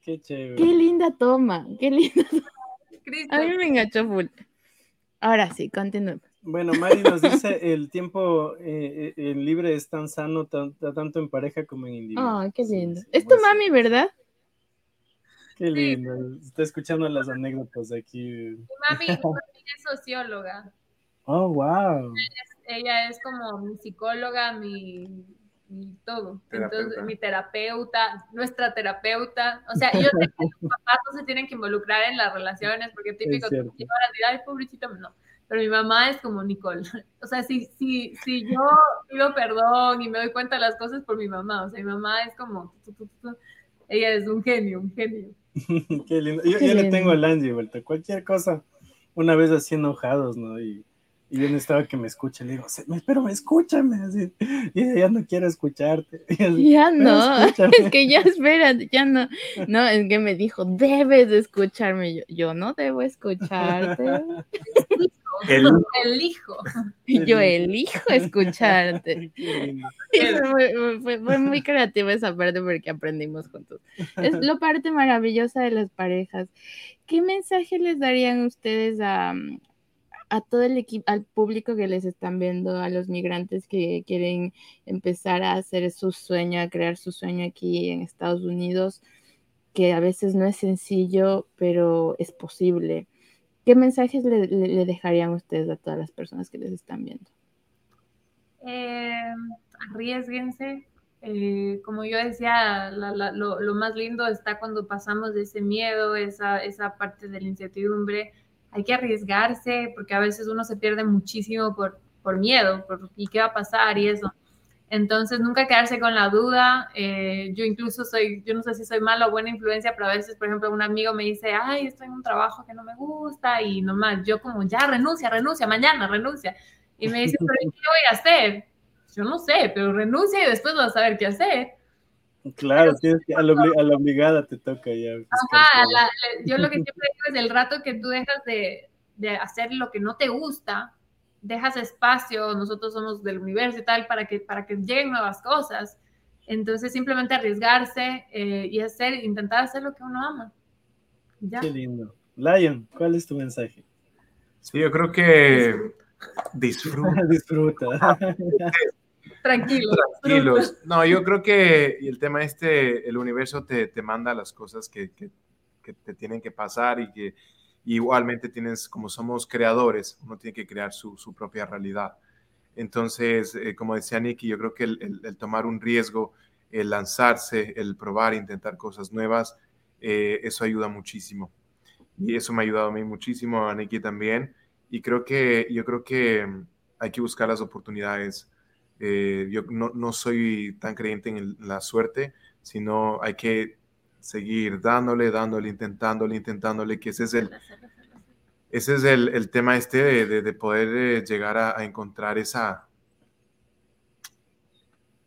Qué chévere. Qué linda toma, qué linda toma. A mí me enganchó full. Ahora sí, continuemos. Bueno, Mari nos dice, [laughs] el tiempo eh, eh libre es tan sano tanto en pareja como en individuo. Ah, qué lindo. es tu mami, ¿verdad? Qué lindo. Está escuchando las anécdotas de aquí. Mi mami, es socióloga. Oh, wow. Ella es, como mi psicóloga, mi, todo. Entonces, mi terapeuta, nuestra terapeuta. O sea, yo sé que los papás no se tienen que involucrar en las relaciones, porque típico, que ay, pobrecito, no. Pero mi mamá es como Nicole. [laughs] O sea, si, si, si yo pido perdón y me doy cuenta de las cosas por mi mamá, o sea, mi mamá es como, ella es un genio, un genio. [laughs] Qué lindo. Yo, le tengo al Angie vuelta. Cualquier cosa, una vez así enojados, ¿no? Y, y yo necesitaba que me escuche. Le digo, pero escúchame. Así, y ya no quiero escucharte. ya no, [laughs] es que ya espera, ya no. No, es que me dijo, debes de escucharme. Yo, yo no debo escucharte. [laughs] El, elijo. Yo elijo escucharte. [laughs] fue, fue, muy creativa esa parte porque aprendimos juntos. Es la parte maravillosa de las parejas. ¿Qué mensaje les darían ustedes a, a todo el equipo, al público que les están viendo, a los migrantes que quieren empezar a hacer su sueño, a crear su sueño aquí en Estados Unidos, que a veces no es sencillo, pero es posible? ¿Qué mensajes le, dejarían ustedes a todas las personas que les están viendo? Eh, arriesguense. Eh, como yo decía, lo, más lindo está cuando pasamos de ese miedo, esa, esa parte de la incertidumbre. Hay que arriesgarse porque a veces uno se pierde muchísimo por, por miedo, por y qué va a pasar y eso. Entonces, nunca quedarse con la duda. Eh, yo incluso soy, yo no sé si soy mala o buena influencia, pero a veces, por ejemplo, un amigo me dice, ay, estoy en un trabajo que no me gusta y nomás yo como, ya, renuncia, renuncia, mañana, renuncia. Y me dice, pero ¿qué voy a hacer? Yo no sé, pero renuncia y después vas a saber qué hacer. Claro, a, la obligada te toca ya. Ajá, yo lo que siempre digo es el rato que tú dejas de, de hacer lo que no te gusta, dejas espacio, nosotros somos del universo y tal, para que, para que lleguen nuevas cosas. Entonces, simplemente arriesgarse eh, y hacer, intentar hacer lo que uno ama. Qué lindo. Lion, ¿cuál es tu mensaje? Sí, yo creo que disfruta. disfruta. [laughs] [laughs] Tranquilos. Tranquilos. No, yo creo que el tema este, el universo te, te manda las cosas que, que, que te tienen que pasar y que igualmente tienes, como somos creadores, uno tiene que crear su, su propia realidad. Entonces, eh, como decía Nicky, yo creo que el, tomar un riesgo, el lanzarse, el probar, intentar cosas nuevas, eh, eso ayuda muchísimo. Y eso me ha ayudado a mí muchísimo, a Nicky también. Y creo que, yo creo que mm, hay que buscar las oportunidades. Eh, yo no, no, soy tan creyente en la suerte, sino hay que seguir dándole, dándole, intentándole, intentándole, que ese es el, ese es el, el tema este de, de, poder eh, llegar a, a, encontrar esa,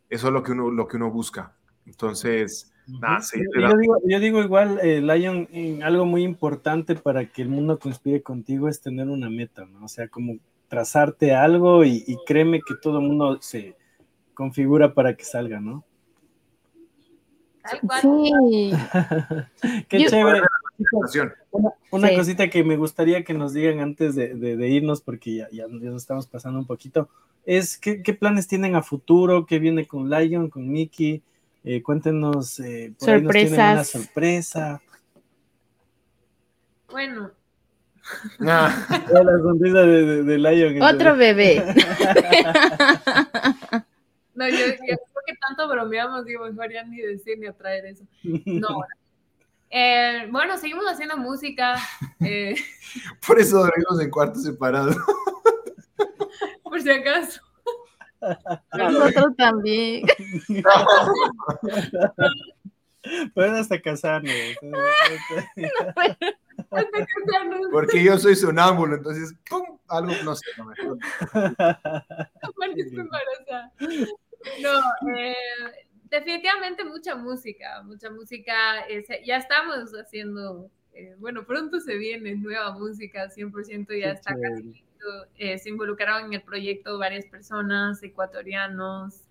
eso es lo que uno, lo que uno busca. Entonces, nada, yo, digo, yo, digo, igual, eh, Lion, algo muy importante para que el mundo conspire contigo es tener una meta, ¿no? O sea, como trazarte algo y, y créeme que todo el mundo se configura para que salga, ¿no? Sí. [laughs] Qué chévere. Una, cosita que me gustaría que nos digan antes de, irnos, porque ya, ya, nos estamos pasando un poquito, es ¿qué, planes tienen a futuro, qué viene con Lion, con Mickey, eh, cuéntenos, eh, por Sorpresas. Ahí una sorpresa. Bueno. Ah. [laughs] la sonrisa de, de Lion. Otro bebé. [laughs] no, yo, yo tanto bromeamos, digo, mejor ya ni decir ni atraer eso. No. [laughs] Eh, bueno, seguimos haciendo música. Eh. Por eso dormimos en cuartos separados. Por si acaso. Nosotros también. Pueden hasta casarnos. [laughs] hasta casarnos. Porque yo soy sonámbulo, entonces, ¡pum! Algo, no sé, no [laughs] embarazada. No, eh, definitivamente mucha música, mucha música. ya estamos haciendo, eh, bueno, pronto se viene nueva música, 100% ya está casi listo. Eh, se involucraron en el proyecto varias personas, ecuatorianos,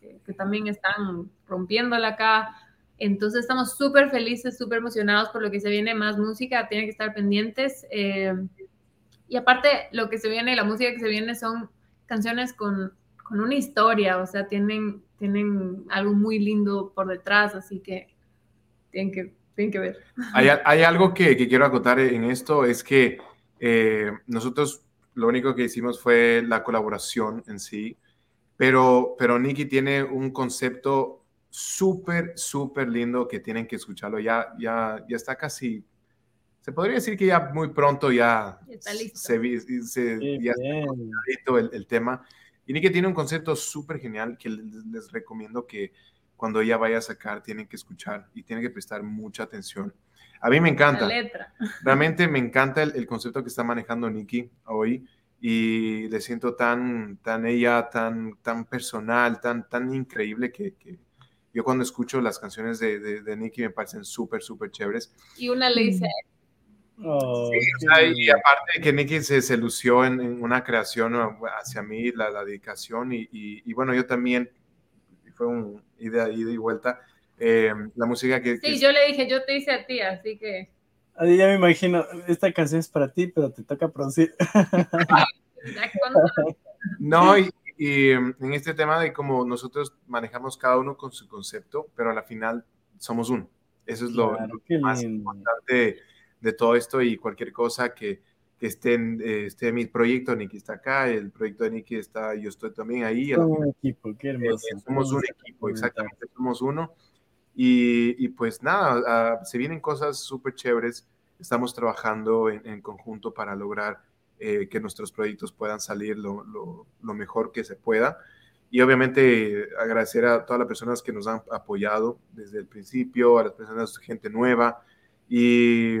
que, también están rompiéndola acá. Entonces estamos súper felices, súper emocionados por lo que se viene, más música, tienen que estar pendientes. y aparte, lo que se viene, la música que se viene son canciones con con una historia, o sea, tienen, tienen algo muy lindo por detrás, así que tienen que tienen que ver. Hay, algo que, que, quiero acotar en esto, es que eh, nosotros lo único que hicimos fue la colaboración en sí, pero, pero Nicky tiene un concepto súper, súper lindo que tienen que escucharlo. Ya, ya, ya está casi, se podría decir que ya muy pronto ya, está listo. se, se ya está el, el, tema. Y Nicky tiene un concepto súper genial que les, les recomiendo que cuando ella vaya a sacar tienen que escuchar y tienen que prestar mucha atención. A mí me encanta. [laughs] Realmente me encanta el, concepto que está manejando Nikki hoy y le siento tan, tan ella, tan, tan personal, tan, tan increíble que, yo cuando escucho las canciones de, de, Nikki me parecen súper, súper chéveres. Y una le dice... Oh, y aparte que Nicky se, se lució en, una creación hacia mí, la, la dedicación, y, y, bueno, yo también, fue un ida, ida y vuelta, eh, la música que... Sí, yo le dije, yo te hice a ti, así que... ya me imagino, esta canción es para ti, pero te toca producir. [laughs] no, y, en este tema de cómo nosotros manejamos cada uno con su concepto, pero a la final somos uno. Eso es lo, más importante de todo esto y cualquier cosa que, que esté, en, eh, esté en mi proyecto, Nicky está acá, el proyecto de Nicky está, yo estoy también ahí. Somos un equipo, qué hermoso. Eh, somos un equipo, exactamente, somos uno. Y, pues nada, uh, se vienen cosas súper chéveres. Estamos trabajando en, conjunto para lograr eh, que nuestros proyectos puedan salir lo, lo, lo, mejor que se pueda. Y obviamente agradecer a todas las personas que nos han apoyado desde el principio, a las personas, gente nueva. Y,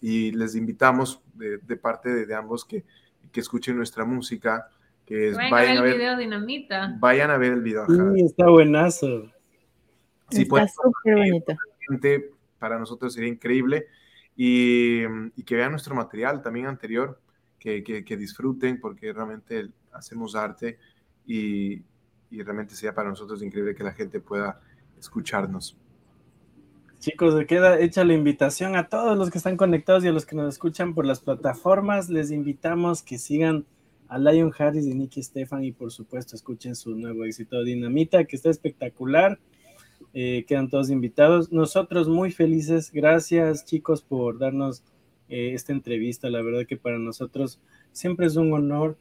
y les invitamos de, de parte de, de, ambos que, que escuchen nuestra música. Que es, vayan, a ver el video Dinamita. Vayan a ver el video. Sí, está buenazo. Sí, Está súper bonito. Para nosotros sería increíble. Y, y, que vean nuestro material también anterior, que, disfruten, porque realmente hacemos arte y, y realmente sería para nosotros increíble que la gente pueda escucharnos. Chicos, queda hecha la invitación a todos los que están conectados y a los que nos escuchan por las plataformas. Les invitamos que sigan a Lion Harris y Nicky Stefan y por supuesto escuchen su nuevo éxito Dinamita, que está espectacular. Eh, quedan todos invitados. Nosotros muy felices. Gracias chicos por darnos eh, esta entrevista. La verdad que para nosotros siempre es un honor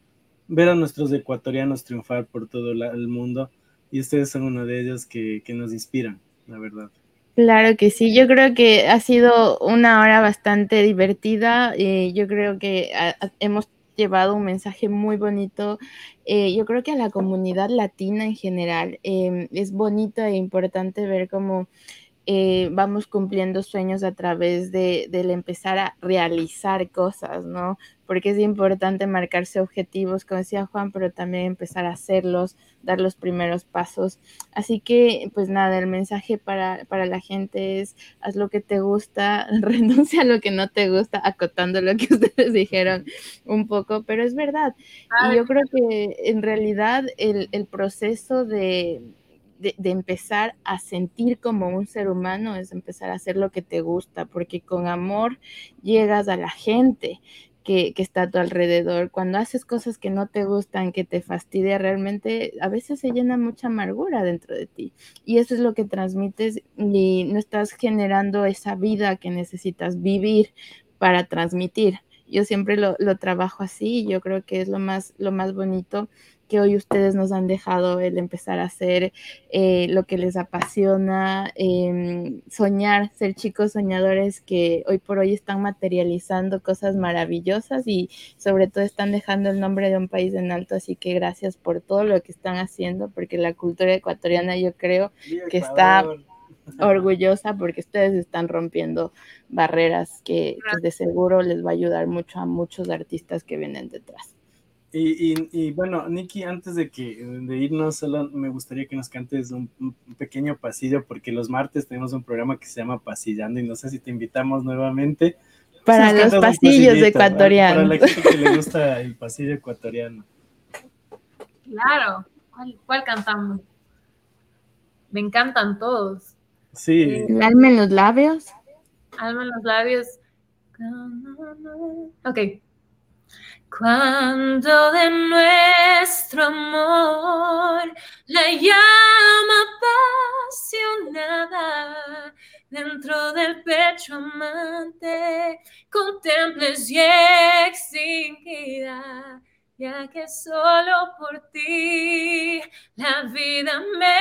ver a nuestros ecuatorianos triunfar por todo el mundo y ustedes son uno de ellos que, que nos inspiran, la verdad. Claro que sí, yo creo que ha sido una hora bastante divertida. y yo creo que hemos llevado un mensaje muy bonito. Eh, yo creo que a la comunidad latina en general eh, es bonito e importante ver cómo eh, vamos cumpliendo sueños a través de, del empezar a realizar cosas, ¿no? Porque es importante marcarse objetivos, como decía Juan, pero también empezar a hacerlos, dar los primeros pasos. Así que, pues nada, el mensaje para, para la gente es, haz lo que te gusta, [laughs] renuncia a lo que no te gusta, acotando lo que [laughs] ustedes dijeron un poco, pero es verdad. Y yo creo que en realidad el, el proceso de de, empezar a sentir como un ser humano es empezar a hacer lo que te gusta, porque con amor llegas a la gente que, que, está a tu alrededor. Cuando haces cosas que no te gustan, que te fastidia, realmente a veces se llena mucha amargura dentro de ti. Y eso es lo que transmites y no estás generando esa vida que necesitas vivir para transmitir. Yo siempre lo, lo trabajo así y yo creo que es lo más, lo más bonito que hoy ustedes nos han dejado el empezar a hacer eh, lo que les apasiona, eh, soñar, ser chicos soñadores que hoy por hoy están materializando cosas maravillosas y sobre todo están dejando el nombre de un país en alto. Así que gracias por todo lo que están haciendo, porque la cultura ecuatoriana yo creo que está [laughs] orgullosa porque ustedes están rompiendo barreras que, que de seguro les va a ayudar mucho a muchos artistas que vienen detrás. Y, bueno, Nikki, antes de que de irnos, solo me gustaría que nos cantes un, pequeño pasillo, porque los martes tenemos un programa que se llama Pasillando y no sé si te invitamos nuevamente. Para los pasillos ecuatorianos. Para la gente que le gusta el pasillo ecuatoriano. Claro, ¿cuál, cantamos? Me encantan todos. Sí. ¿El alma en los labios? Alma en los labios. Ok. Cuando de nuestro amor la llama apasionada dentro del pecho amante, contemples y extinguida, ya que solo por ti la vida me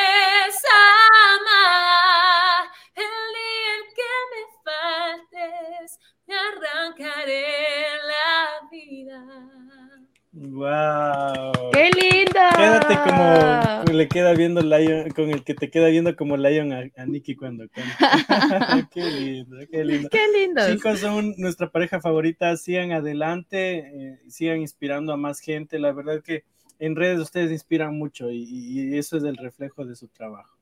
ama. El día en que me faltes, me arrancaré la vida. ¡Wow! ¡Qué lindo! Quédate como le queda viendo Lion, con el que te queda viendo como Lion a, a Nicky cuando canta. [laughs] qué lindo, qué lindo. Qué lindo. Chicos, son nuestra pareja favorita. Sigan adelante, eh, sigan inspirando a más gente. La verdad que en redes ustedes inspiran mucho y, y eso es el reflejo de su trabajo.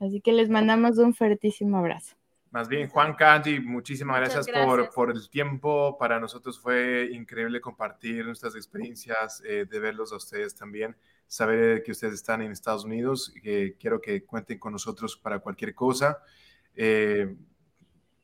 Así que les mandamos un fuertísimo abrazo. Más bien, Juan Candy, muchísimas gracias, Por, por, el tiempo. Para nosotros fue increíble compartir nuestras experiencias, eh, de verlos a ustedes también, saber que ustedes están en Estados Unidos. que quiero que cuenten con nosotros para cualquier cosa. Eh,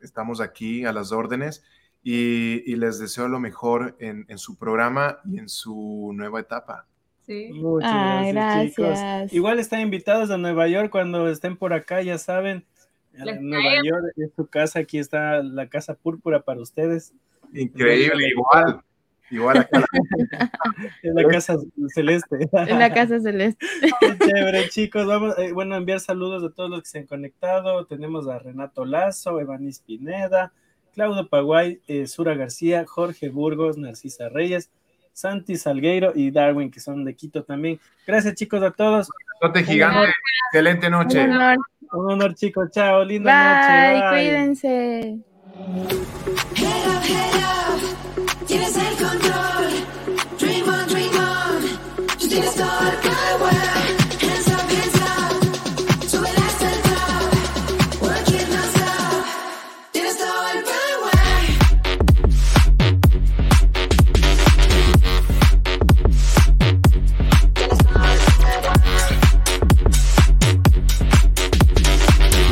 estamos aquí a las órdenes y, les deseo lo mejor en, en, su programa y en su nueva etapa. Sí. Muchas gracias, chicos. Igual están invitados a Nueva York cuando estén por acá, ya saben en Nueva York es su casa, aquí está la casa púrpura para ustedes. Increíble, igual. Igual acá. [laughs] en la casa celeste. En la casa celeste. Chévere, chicos. Vamos, eh, bueno, enviar saludos a todos los que se han conectado. Tenemos a Renato Lazo, Evanis Pineda, Claudio Paguay, eh, Sura García, Jorge Burgos, Narcisa Reyes, Santi Salgueiro y Darwin, que son de Quito también. Gracias, chicos, a todos. Gigante, excelente noche. Un honor. Un honor, chicos. Chao, linda bye, noche. Cuídense. Tienes el control. Dream on, dream on.